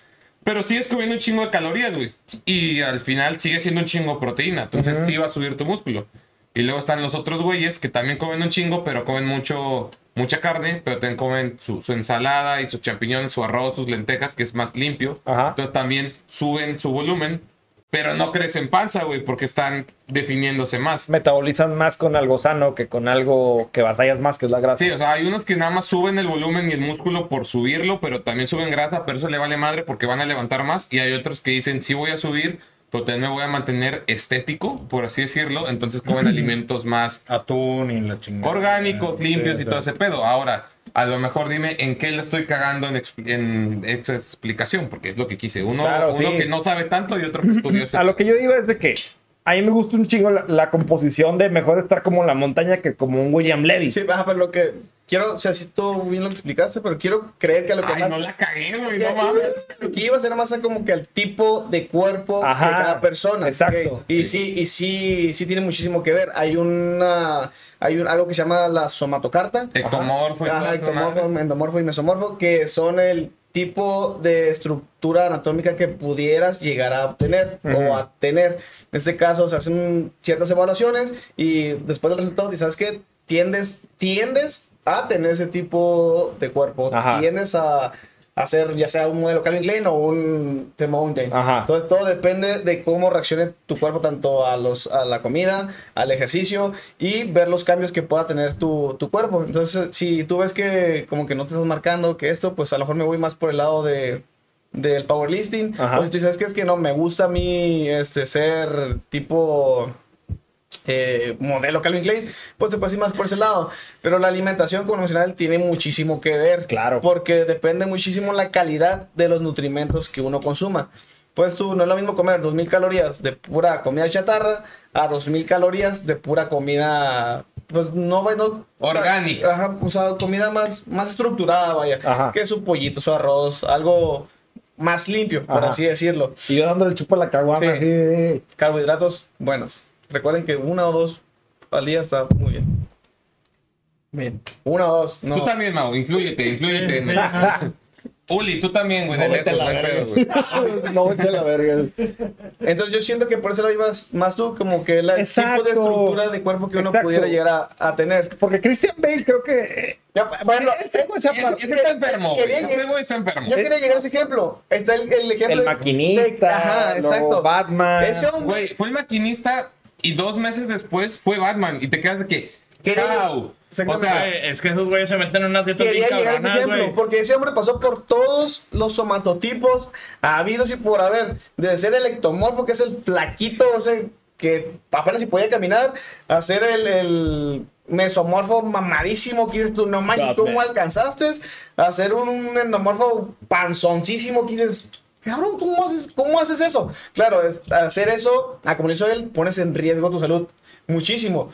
Pero sigues comiendo un chingo de calorías, güey. Y al final sigue siendo un chingo de proteína. Entonces sí va a subir tu músculo. Y luego están los otros güeyes que también comen un chingo, pero comen mucho, mucha carne, pero también comen su, su ensalada y sus champiñones, su arroz, sus lentejas, que es más limpio. Ajá. Entonces también suben su volumen, pero no crecen panza, güey, porque están definiéndose más. Metabolizan más con algo sano que con algo que batallas más, que es la grasa. Sí, o sea, hay unos que nada más suben el volumen y el músculo por subirlo, pero también suben grasa, pero eso le vale madre porque van a levantar más. Y hay otros que dicen, sí voy a subir, pero también me voy a mantener estético, por así decirlo. Entonces comen alimentos más Atún y la chingada. orgánicos, Sí, limpios y todo ese pedo. Ahora, a lo mejor dime en qué le estoy cagando en, expl- en esa explicación, porque es lo que quise. Uno, Claro, uno sí. que no sabe tanto y otro que estudió ese A lo que yo iba es de que a mí me gusta un chingo la, la composición de mejor estar como en la montaña que como un William Levy. Sí, baja, pero lo que quiero, o sea, si tú bien lo explicaste, pero quiero creer que a lo que Ay, más. no la cagué, güey, no mames. Lo que iba a ser más como que al tipo de cuerpo Ajá, de cada persona. exacto. Y sí, y sí, sí tiene muchísimo que ver. Hay una, hay un, algo que se llama la somatocarta. Ectomorfo Ajá, ectomorfo, endomorfo y mesomorfo, que son el tipo de estructura anatómica que pudieras llegar a obtener o a tener. En este caso se hacen ciertas evaluaciones y después del resultado, ¿y sabes qué? tiendes, tiendes a tener ese tipo de cuerpo. Ajá. Tiendes a hacer ya sea un modelo Calvin Klein o un The Mountain. Ajá. Entonces todo depende de cómo reaccione tu cuerpo tanto a, los, a la comida, al ejercicio y ver los cambios que pueda tener tu, tu cuerpo. Entonces si tú ves que como que no te estás marcando que esto, pues a lo mejor me voy más por el lado de del powerlifting. Ajá. O si tú dices que es que no, me gusta a mí este, ser tipo eh, modelo Calvin Klein, pues te puedes ir más por ese lado. Pero la alimentación convencional tiene muchísimo que ver. Claro. Porque depende muchísimo la calidad de los nutrimentos que uno consuma. Pues tú no es lo mismo comer 2000 calorías de pura comida chatarra a 2000 calorías de pura comida. Pues no, no o sea, Orgánica. ajá, o sea, comida más, más estructurada, vaya. Ajá. Que su pollito, su arroz, algo más limpio, por Ajá. así decirlo. Y yo dándole chupo a la caguama. Sí. así. Carbohidratos buenos. Recuerden que una o dos al día está muy bien. Bien. Una o dos. No. Tú también, Mau, incluyete, incluyete. Uli, tú también, güey, de No, vete a lejos, la no pedo, güey. no, vete a la verga. Entonces yo siento que por eso lo ibas más tú, como que la Exacto. tipo de estructura de cuerpo que uno Exacto. pudiera llegar a, a tener. Porque Christian Bale creo que... Ya, bueno, se apar- Ese está enfermo, güey. Está enfermo. yo quería llegar a ese ejemplo. Está el, el ejemplo. El maquinista, de- Ajá, exacto. Batman. Ese hombre. Güey, fue el maquinista y dos meses después fue Batman. Y te quedas de que. ¡How! O sea, es que esos güeyes se meten en unas dietas bien Quería llegar a ese ejemplo, porque ese hombre pasó por todos los somatotipos habidos y por haber, desde ser el ectomorfo, que es el flaquito, o sea, que apenas si podía caminar, a ser el, el mesomorfo mamadísimo, que dices tú, no manches, ¿cómo alcanzaste? A ser un, un endomorfo panzoncísimo, que dices, cabrón, ¿cómo haces, cómo haces eso? Claro, es, hacer eso, a como lo hizo él, pones en riesgo tu salud muchísimo.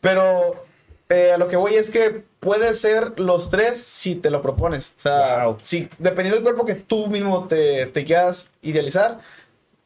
Pero eh, a lo que voy es que puedes ser los tres si te lo propones. O sea, Wow. si, dependiendo del cuerpo que tú mismo te, te quieras idealizar,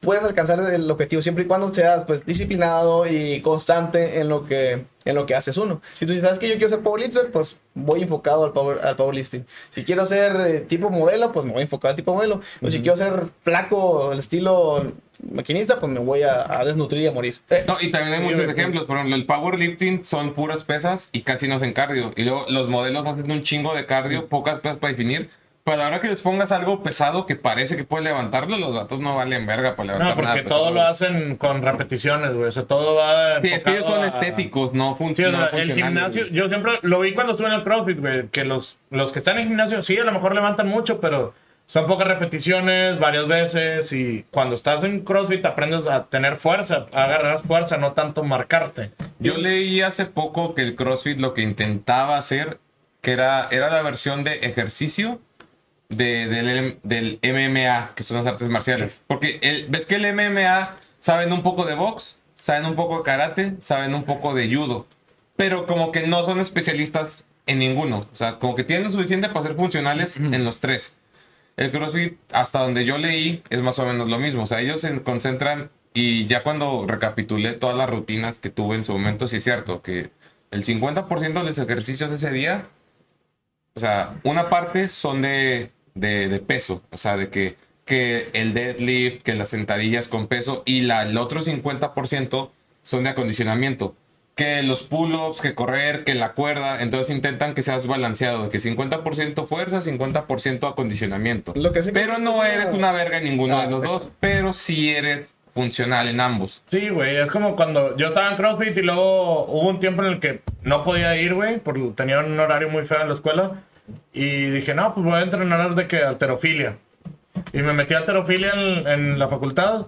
puedes alcanzar el objetivo siempre y cuando seas pues disciplinado y constante en lo que en lo que haces uno. Si tú dices, ¿sabes que yo quiero ser powerlifter? Pues voy enfocado al, power, al powerlifting. Si quiero ser eh, tipo modelo, pues me voy enfocado al tipo modelo. O si quiero ser flaco, el estilo maquinista, pues me voy a, a desnutrir y a morir. No, y también hay Sí, muchos ejemplos. Por ejemplo, el powerlifting son puras pesas y casi no hacen cardio. Y luego los modelos hacen un chingo de cardio, pocas pesas para definir. Pero ahora que les pongas algo pesado que parece que puede levantarlo, los datos no valen verga para levantar No, nada porque pesado. todo lo hacen con repeticiones, güey. O sea, todo va. Sí, es que ellos son a- estéticos, no Sí, funcionan. sea, el gimnasio, yo siempre lo vi cuando estuve en el CrossFit, güey, que los, los que están en gimnasio, sí, a lo mejor levantan mucho, pero son pocas repeticiones, varias veces, y cuando estás en CrossFit aprendes a tener fuerza, a agarrar fuerza, no tanto marcarte. Yo leí hace poco que el CrossFit lo que intentaba hacer, que era, era la versión de ejercicio de, del, del MMA, que son las artes marciales. Porque el- ves que el MMA saben un poco de box, saben un poco de karate, saben un poco de judo, pero como que no son especialistas en ninguno. O sea, como que tienen lo suficiente para ser funcionales en los tres. El CrossFit, hasta donde yo leí, es más o menos lo mismo. O sea, ellos se concentran y ya cuando recapitulé todas las rutinas que tuve en su momento, sí es cierto que el 50% de los ejercicios ese día, o sea, una parte son de, de, de peso, o sea, de que, que el deadlift, que las sentadillas con peso y la, el otro 50% son de acondicionamiento. Que los pull-ups, que correr, que la cuerda, entonces intentan que seas balanceado, de que 50% fuerza, 50% acondicionamiento. Lo que sí que- Pero no eres una verga en ninguno Ah, de los dos, pero sí eres funcional en ambos. Sí, güey, es como cuando yo estaba en CrossFit y luego hubo un tiempo en el que no podía ir, güey, porque tenía un horario muy feo en la escuela. Y dije, no, pues voy a entrenar de que alterofilia. Y me metí a alterofilia en, en la facultad.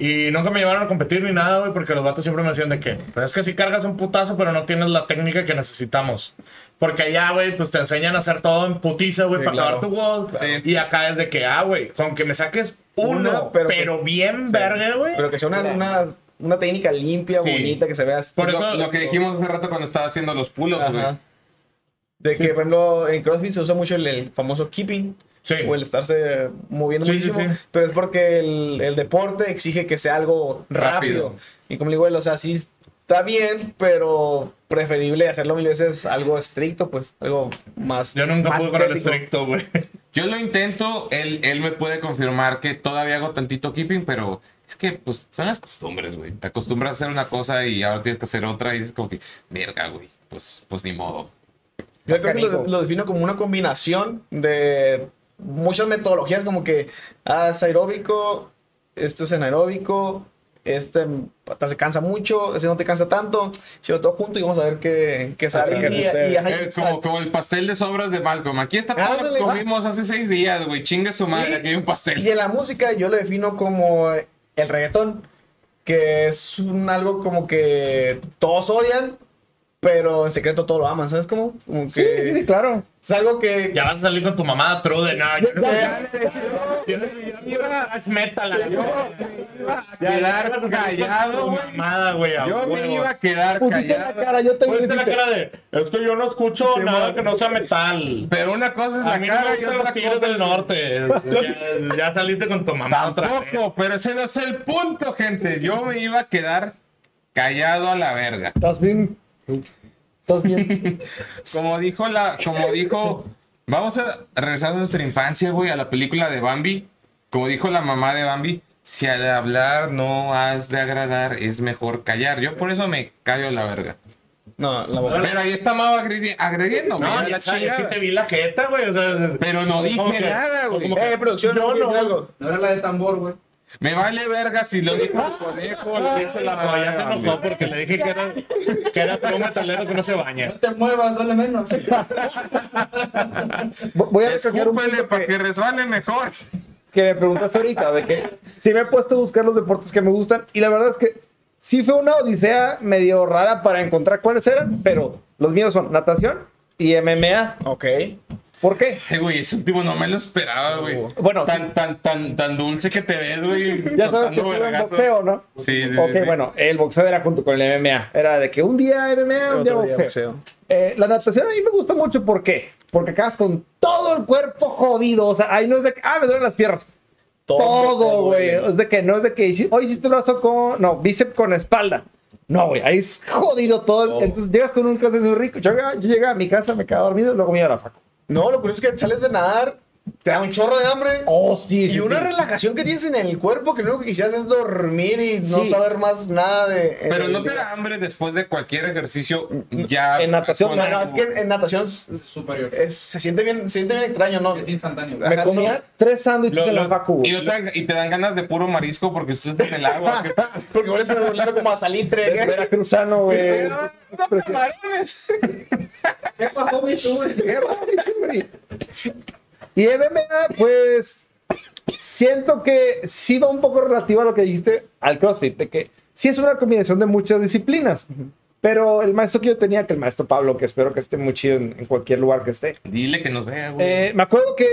Y nunca me llevaron a competir ni nada, güey, porque los vatos siempre me decían de que, pues es que si cargas un putazo, pero no tienes la técnica que necesitamos. Porque allá, güey, pues te enseñan a hacer todo en putiza, güey, Sí, para claro. acabar tu wall. Sí. Y acá es de que, ah, güey, con que me saques uno, Una, pero, pero que- bien Sí. verga, güey. Pero que sea una, una, una técnica limpia, Sí. bonita, que se vea. Por lo, eso- lo que dijimos hace rato cuando estaba haciendo los pull-ups, güey. De que, por ejemplo, en CrossFit se usa mucho el, el famoso keeping. Sí. O el estarse moviendo Sí, sí, muchísimo. sí. Pero es porque el, el deporte exige que sea algo rápido. Rápido. Y como le digo, él, o sea, sí está bien, pero preferible hacerlo mil veces algo estricto, pues. Algo más. Yo nunca más pude con el estricto, güey. Yo lo intento, él, él me puede confirmar que todavía hago tantito keeping, pero es que pues son las costumbres, güey. Te acostumbras a hacer una cosa y ahora tienes que hacer otra y es como que, verga, güey. pues, pues ni modo. Yo creo que lo, defino como una combinación de muchas metodologías, como que ah, es aeróbico, esto es anaeróbico, este hasta se cansa mucho, ese no te cansa tanto, llevo todo junto y vamos a ver qué, qué sale. Y, y- ajá, y Eh, sale. como, como el pastel de sobras de Malcolm. Aquí está todo lo comimos hace seis días, güey. Chingue su madre, Y- aquí hay un pastel. Y en la música yo lo defino como el reggaetón, que es un algo como que todos odian, pero en secreto todos lo aman, ¿sabes cómo? Como que Sí, claro. es algo que... Ya vas a salir con tu mamá true de no. Yo no Ya- Yo iba a metal a la Quedar callado, güey. a Yo me iba a quedar la callado. cara, yo te Pusiste la dijiste, cara de. Es que yo no escucho nada que no sea metal. Pero una cosa es A la mí no cara me y gustan otra los tigres cosa del norte. Ya, ya saliste con tu mamá otra vez. Tampoco, pero ese no es el punto, gente. Yo me iba a quedar callado a la verga. ¿Estás bien? ¿Estás bien? Como dijo la, como dijo, vamos a regresar a nuestra infancia, güey, a la película de Bambi. Como dijo la mamá de Bambi, si al hablar no has de agradar, es mejor callar. Yo por eso me callo la verga. No, la verdad. Pero ahí está Mau agredi- agrediéndome. No, ya la sabes, es que te vi la jeta, güey. O sea, Pero no dije que- nada, güey. como que- Eh, producción, no, no. algo. No era la de tambor, güey. Me vale verga si lo dijo el conejo, lo dijo la No, mamá ya se enojó porque le dije que era, que era todo metalero que no se baña. No te muevas, duele menos. Voy a recoger un para que, que resbale mejor. que me preguntaste ahorita, de que sí me he puesto a buscar los deportes que me gustan y la verdad es que sí fue una odisea medio rara para encontrar cuáles eran, pero los míos son natación y MMA. Ok. ¿Por qué? Ay, güey, ese último no me lo esperaba, güey. Bueno, Tan, tan, tan, tan dulce que te ves, güey. ya sabes que estuve en boxeo, ¿no? Sí, sí, Ok, sí, bueno, el boxeo era junto con el MMA. Era de que un día MMA, un día boxeo. Eh, la natación a mí me gusta mucho, ¿por qué? Porque acabas con todo el cuerpo jodido. O sea, ahí no es de que, ah, me duelen las piernas. Todo, güey. Es de que no es de que hoy hiciste brazo con, no, bíceps con espalda. No, güey, ahí es jodido todo. Entonces llegas con un cansancio rico. Yo, yo llegué a mi casa, me quedaba dormido y luego me iba a la facu. No, lo curioso es que sales de nadar, te da un chorro de hambre. Oh, sí, Y sí, una sí. relajación que tienes en el cuerpo que lo único que quisieras es dormir y no Sí. saber más nada de. Pero del no te da hambre después de cualquier ejercicio ya. En natación, No, no, es que en natación s- Superior. es- se siente bien, se siente bien extraño, ¿no? Es instantáneo. Me Ajá, comía tres sándwiches en la facu. Y, güey. no te dan, y te dan ganas de puro marisco porque estás en el agua. que- Porque vuelves a burlar como a salitre. Es veracruzano, güey. ¿Qué pasó, mi? Y MMA, pues siento que sí va un poco relativo a lo que dijiste al CrossFit, de que sí es una combinación de muchas disciplinas. Pero el maestro que yo tenía, que el maestro Pablo, que espero que esté muy chido en, en cualquier lugar que esté. Dile que nos vea, güey. eh, me acuerdo que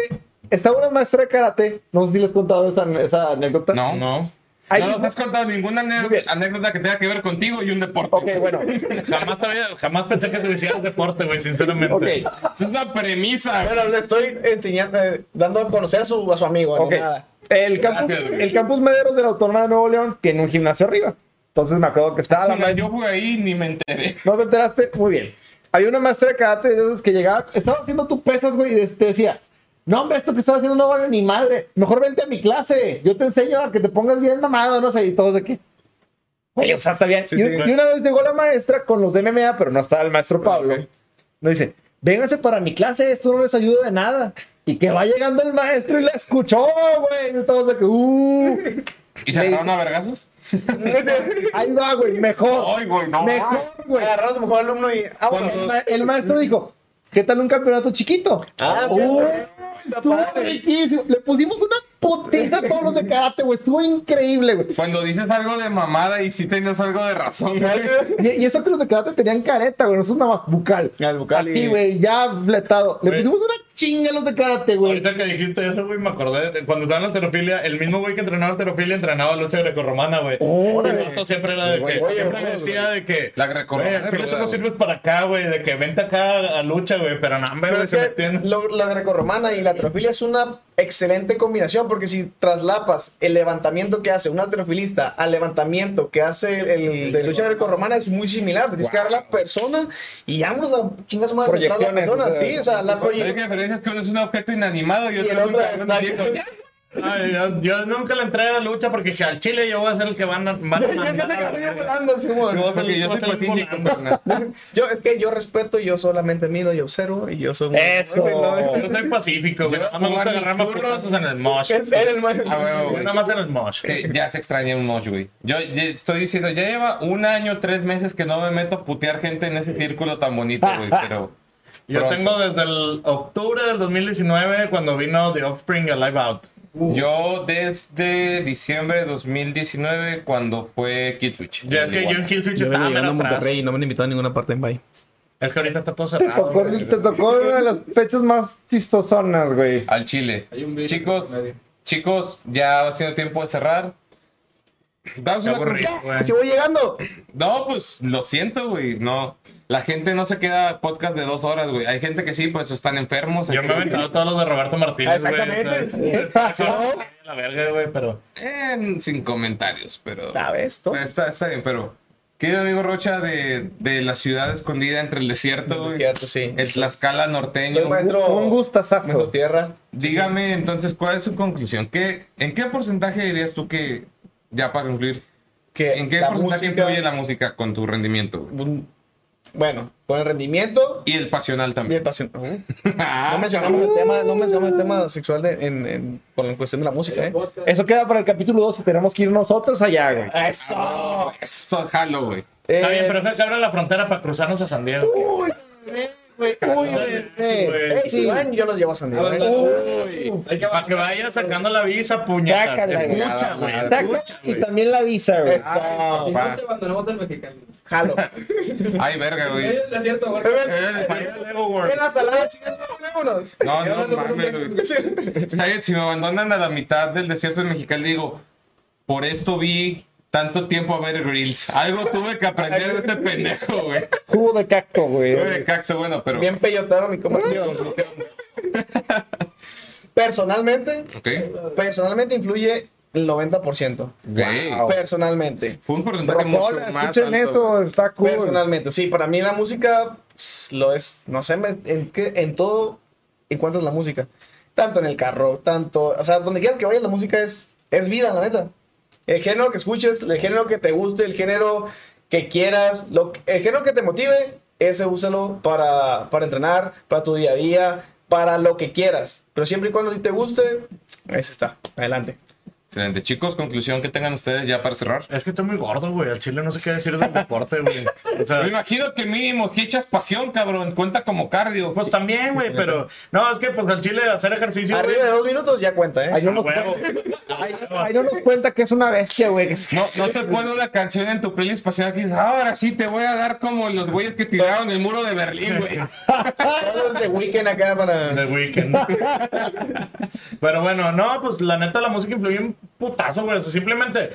estaba una maestra de karate, no sé si les he contado esa, esa anécdota. no, No. No nos has contado ninguna anécdota que tenga que ver contigo y un deporte. Ok, bueno. Jamás, había- jamás pensé que te hicieras deporte, güey, sinceramente. Ok, Esa es la premisa. Bueno, le estoy enseñando, eh, dando a conocer a su, a su amigo. ok. nada. El campus, Gracias, güey. el campus Mederos de la Autónoma de Nuevo León tiene un gimnasio arriba. Entonces me acuerdo que estaba la Mira, maestra. yo jugué ahí y ni me enteré. ¿No te enteraste? Muy bien. Había una maestra de karate de esas que llegaba, estaba haciendo tu pesas, güey, y te decía, no, hombre, esto que estás haciendo no vale ni madre. Mejor vente a mi clase. Yo te enseño a que te pongas bien mamado, no sé, y todos de qué. Güey, o sea, está bien. Sí, y, sí. y una vez llegó la maestra con los de MMA, pero no estaba el maestro Pablo. Nos dice, vénganse para mi clase, esto no les ayuda de nada. Y que va llegando el maestro y la escuchó, güey. Y todos de que, uh. ¿Y se agarraron a vergazos? Ahí va, güey, mejor. Ay, güey, no. Mejor, güey. Agarraron a su mejor alumno y. Ah, bueno. El, ma- el maestro dijo, ¿qué tal un campeonato chiquito? Ah, Uh. Estuvo riquísimo. Le pusimos una putiza a todos los de karate, güey. Estuvo increíble, güey. Cuando dices algo de mamada y sí tenías algo de razón, güey. Y, y eso que los de karate tenían careta, güey. Nosotros nada más bucal. El bucal Así, y- güey, ya fletado. Le pusimos una chinga a los de karate, güey. Ahorita que dijiste eso, güey, me acordé de cuando estaba en la alterofilia, el mismo güey que entrenaba alterofilia entrenaba lucha grecorromana, güey. Órale. El vato siempre era de que, siempre decía de que, La grecorromana. al chile tú ruda, no sirves para acá, güey, de que vente acá a lucha, güey, pero no, hombre, se que metían. lo- la grecorromana y la atrofilia es una excelente combinación porque si traslapas el levantamiento que hace un alterofilista al levantamiento que hace el, el de lucha grecorromana es muy similar. Tienes que dar la persona y vámonos a chingas más atrás la Proyecciones, persona. o sea, sí, o sea, la proyección. Diferencia es que uno es un objeto inanimado y yo, yo nunca le entré a la lucha porque dije, al Chile yo voy a ser el que van a, van a Yo- te volando, soy pacífico, es que yo respeto, yo solamente miro y observo y yo soy muy- Eso. Yo soy pacífico, güey. Yo No me gusta jugar agarrarme a churros. putazos en el mosh. Es el Ah, güey. nada más en el mosh. Que ya se extraña un mosh, güey. Yo ya estoy diciendo, ya lleva un año, tres meses que no me meto a putear gente en ese círculo tan bonito, güey. Pero Yo pronto. tengo desde el octubre del 2019 cuando vino The Offspring a Live Out. yo desde diciembre de 2019 cuando fue Kill Switch. Ya es que yo en Killswitch Yo estaba atrás. Monterrey y no me han invitado a ninguna parte en Bye. Es que ahorita está todo Se cerrado. tocó, güey. se tocó una de las fechas más chistosonas, güey. Al Chile. Hay un Chicos, en chicos, ya va siendo tiempo de cerrar. Qué una aburrido, güey. Si voy llegando. No, pues lo siento, güey. No. La gente no se queda podcast de dos horas, güey. Hay gente que sí, pues están enfermos. Yo me he aventado todos los de Roberto Martínez. güey. Exactamente. La verga, güey, pero. Eh, sin comentarios, pero. ¿Sabes? Todo. Está, está bien, pero. Querido amigo Rocha de, de la ciudad escondida entre el desierto, Es güey. cierto, sí. El Tlaxcala Soy norteño. maestro. Un gustazazo. maestro tierra. Dígame entonces, ¿cuál es su conclusión? ¿Qué, ¿En qué porcentaje dirías tú que, ya para concluir, Que en qué porcentaje música- influye la música con tu rendimiento? güey? un- Bueno, con el rendimiento Y el pasional y el también. pasión. Uh, Ah, No mencionamos el tema, no mencionamos el tema sexual de, en, en- con la cuestión de la música, ¿eh? Eso queda para el capítulo 2 y tenemos que ir nosotros allá, güey. Eso. Esto, jalo, güey. Está bien, Eh, pero es que abre la frontera para cruzarnos a San Diego. Uy, güey, uy, Güey. eh, si van, yo los llevo a San Diego. Ah, ¿eh? Uy, hay que Para que vaya sacando la visa, güey. Escucha, güey. Y güey. también la visa, güey. Y va. no te abandonamos del mexicano. Jalo. Ay, verga, güey. Es Eh, Vaya de Lego World. Ven la salada, chicas, vámonos. No, no mames, güey. Está bien, si me abandonan a la mitad del desierto de Mexicali, digo, por esto vi tanto tiempo a ver grills. Algo tuve que aprender de este pendejo, güey. Jugo de cacto, güey. Tuve de cacto, bueno, pero. Bien peyotero mi comentario. Personalmente, personalmente influye el 90%. Wow. Personalmente. Fue un porcentaje mucho Rocola, más escuchen alto. eso, está cool. Personalmente, sí, para mí la música pss, lo es, no sé, me- en, qué- en todo encuentras la música. Tanto en el carro, tanto, o sea, donde quieras que vayas, la música es, es vida, la neta. El género que escuches, el género que te guste, el género que quieras, lo, el género que te motive, ese úsalo para, para entrenar, para tu día a día, para lo que quieras. Pero siempre y cuando te guste, ese está. Adelante. Excelente. Chicos, conclusión que tengan ustedes ya para cerrar. Es que estoy muy gordo, güey. Al chile no sé qué decir del deporte, güey. O sea, Me imagino que mínimo si echas pasión, cabrón. Cuenta como cardio. pues también, güey, pero. No, es que pues al chile hacer ejercicio, güey. Arriba de dos minutos ya cuenta, ¿eh? Ahí no, nos cuenta, ahí no nos cuenta que es una bestia, güey. No, no te pone una canción en tu playlist pasión que dices, ahora sí te voy a dar como los güeyes que tiraron el muro de Berlín, güey. Todos de weekend acá para... The Weeknd. Pero bueno, no, pues la neta la música influye un putazo, güey. O sea, simplemente,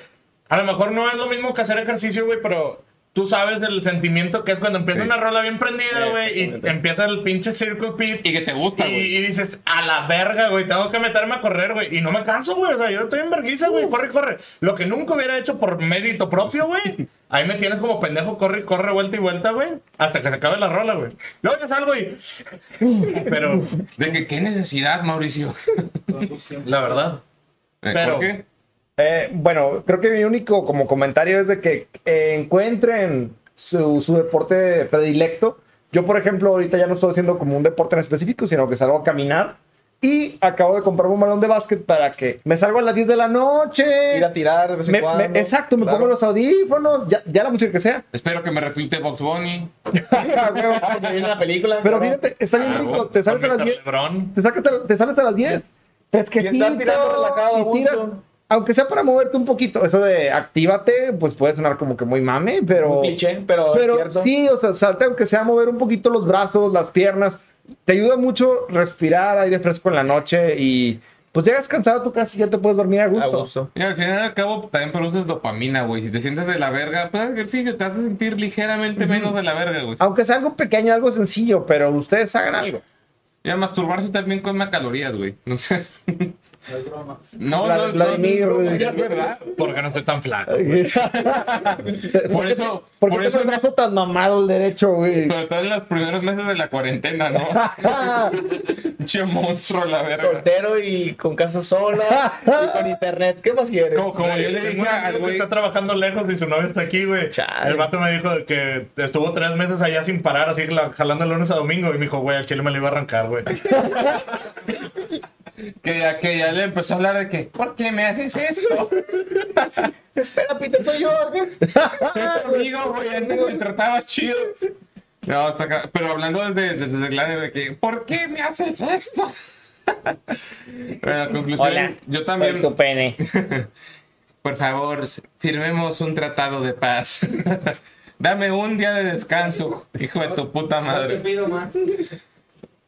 a lo mejor no es lo mismo que hacer ejercicio, güey, pero tú sabes del sentimiento que es cuando empieza Sí. una rola bien prendida, güey, y Exactamente. empieza el pinche Circle Pit. Y que te gusta, Y, güey. y dices, a la verga, güey, tengo que meterme a correr, güey. Y no me canso, güey. O sea, yo estoy en vergüenza, güey. Corre, corre. Lo que nunca hubiera hecho por mérito propio, güey. Ahí me tienes como pendejo, corre, corre, vuelta y vuelta, güey. Hasta que se acabe la rola, güey. Luego ya salgo y. Pero, De que qué necesidad, Mauricio. la verdad. Eh, Pero- ¿Por qué? Eh, bueno, creo que mi único como comentario es de que eh, encuentren su, su deporte predilecto. Yo, por ejemplo, ahorita ya no estoy haciendo como un deporte en específico, sino que salgo a caminar. Y acabo de comprar un balón de básquet para que me salgo a las 10 de la noche. Ir a tirar de vez en Me- cuando. me- exacto, me Claro. pongo los audífonos, ya, ya la música que sea. Espero que me retuite Box Bunny. La película. Pero fíjate, está bien Ah, rico. Te sales a las Mr. 10. Lebron. Te, te sales a las 10. Fresquecito. Y estar tirando relajado, a y tiras, aunque sea para moverte un poquito. Eso de actívate, pues puede sonar como que muy mame, pero. Un cliché, pero, es Pero cierto. sí, o sea, salte aunque sea mover un poquito los brazos, las piernas. Te ayuda mucho respirar aire fresco en la noche y pues llegas cansado a tu casa y ya te puedes dormir a gusto. A gusto. Y al final y al cabo también produces dopamina, güey. Si te sientes de la verga, pues ejercicio te hace sentir ligeramente menos de la verga, güey. Aunque sea algo pequeño, algo sencillo, pero ustedes hagan algo. Y a masturbarse también come calorías, güey. No sé. No es broma. No, no, no, Vladimir, no, no, es verdad. Porque no estoy tan flaco. Por eso, ¿Por por eso, el brazo tan mamado el derecho, güey? sobre todo en los primeros meses de la cuarentena, ¿no? Che monstruo, la verga. Soltero y con casa sola y con internet. ¿Qué más quieres? Como, como yo le dije al güey, está trabajando lejos y su novia está aquí, güey. El vato me dijo que estuvo tres meses allá sin parar, así la- jalando de lunes a domingo. Y me dijo, güey, al chile me lo iba a arrancar, güey. que ya, que ya le empezó a hablar de que, ¿por qué me haces esto? Espera, Peter, soy yo. Soy tu amigo, güey, antes me tratabas chido. No, está acá. Pero hablando desde, desde el lado de que, ¿por qué me haces esto? bueno, conclusión, Hola, yo soy también, tu pene. por favor, firmemos un tratado de paz. Dame un día de descanso, hijo de tu puta No te madre. pido más.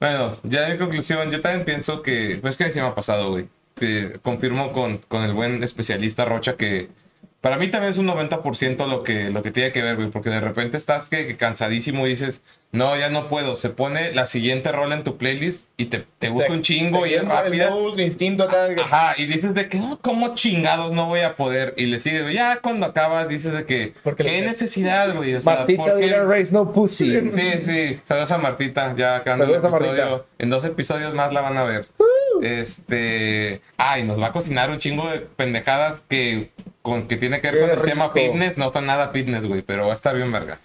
Bueno, ya en conclusión, yo también pienso que, pues que a mí se me ha pasado, güey. Que confirmo con, con el buen especialista Rocha que para mí también es un 90% lo que, lo que tiene que ver, güey. Porque de repente estás que, que cansadísimo y dices, no, ya no puedo. Se pone la siguiente rola en tu playlist y te, te gusta un chingo y es rápida. El instinto acá. Ajá, y dices de que, no, ¿cómo chingados no voy a poder? Y le sigues, güey. Ya cuando acabas dices de que, Porque ¿qué necesidad, güey? O sea, Martita ¿por qué? didn't raise no pussy. Sí, sí. Saludos a Martita. Ya acabando el Saludos a episodio. En dos episodios más la van a ver. Este. Ay, nos va a cocinar un chingo de pendejadas que, con, que tiene que ver Qué con el rico. tema fitness. No están nada fitness, güey, pero va a estar bien verga.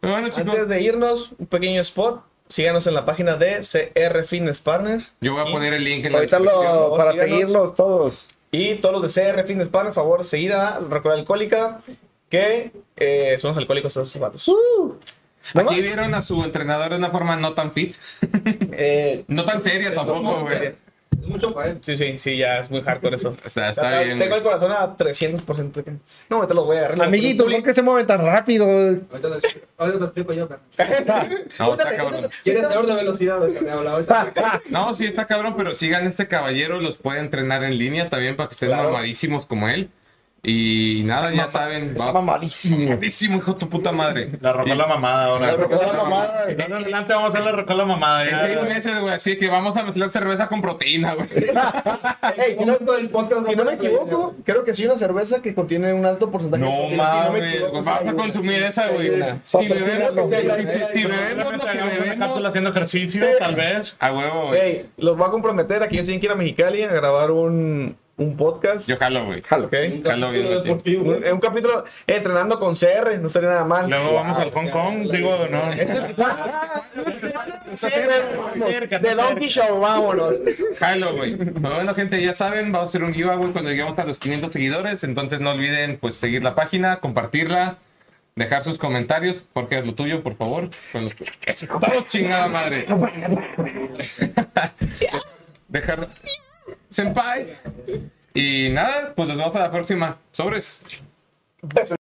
Pero bueno, chicos, Antes de irnos, un pequeño spot. Síganos en la página de CR Fitness Partner. yo voy a y- poner el link en la Ahorita descripción. lo, para síganos. seguirlos todos. Y todos los de CR Fitness Partner, por favor, seguir a Recuerda Alcohólica, que eh, son los alcohólicos esos zapatos. Aquí vieron a su entrenador de una forma no tan fit. Eh, No tan seria tampoco, güey. Es mucho para él. sí, sí, sí, ya es muy hardcore eso. O sea, está bien. Tengo el corazón a 300%. de que- No, ahorita los voy a agarrar. Amiguitos, ¿por qué se mueven tan rápido? Ahorita te, te explico yo. No, está cabrón. ¿Quieres saber de velocidad? No, sí está cabrón, pero sigan este caballero, los puede entrenar en línea también para que estén Claro. mamadísimos como él. Y nada, ya saben, Está vamos. mamadísimo. Mamadísimo, hijo de tu puta madre. La rocola mamada ahora. La rocola mamada. De ahora en adelante vamos a hacer la mamada. Ya. seis meses, güey, así que vamos a mezclar cerveza con proteína, güey. Ey, Un momento del podcast. Si no me equivoco, creo que sí una cerveza que contiene un alto porcentaje de No proteína, si mames, pues hay a consumir esa, güey. Si bebemos, bebemos lo que una cápsula bebemos, haciendo ejercicio, tal vez. a huevo, güey. Ey, los voy a comprometer a que yo tienen que ir a Mexicali a grabar un, un podcast. Yo jalo, güey. Jalo. ¿ok? Un Jalo bien, capítulo. Un, un capítulo entrenando con CR, no sería nada mal. Luego vamos al Hong Kong, digo, no. CR, de Donkey Show, vámonos. Jalo, güey. Bueno, gente, ya saben, vamos a hacer un giveaway cuando lleguemos a los 500 seguidores. Entonces no olviden, pues, seguir la página, compartirla, dejar sus comentarios. Porque es lo tuyo, por favor. Chingada madre. dejar... Senpai. Y nada, pues nos vemos a la próxima. Sobres.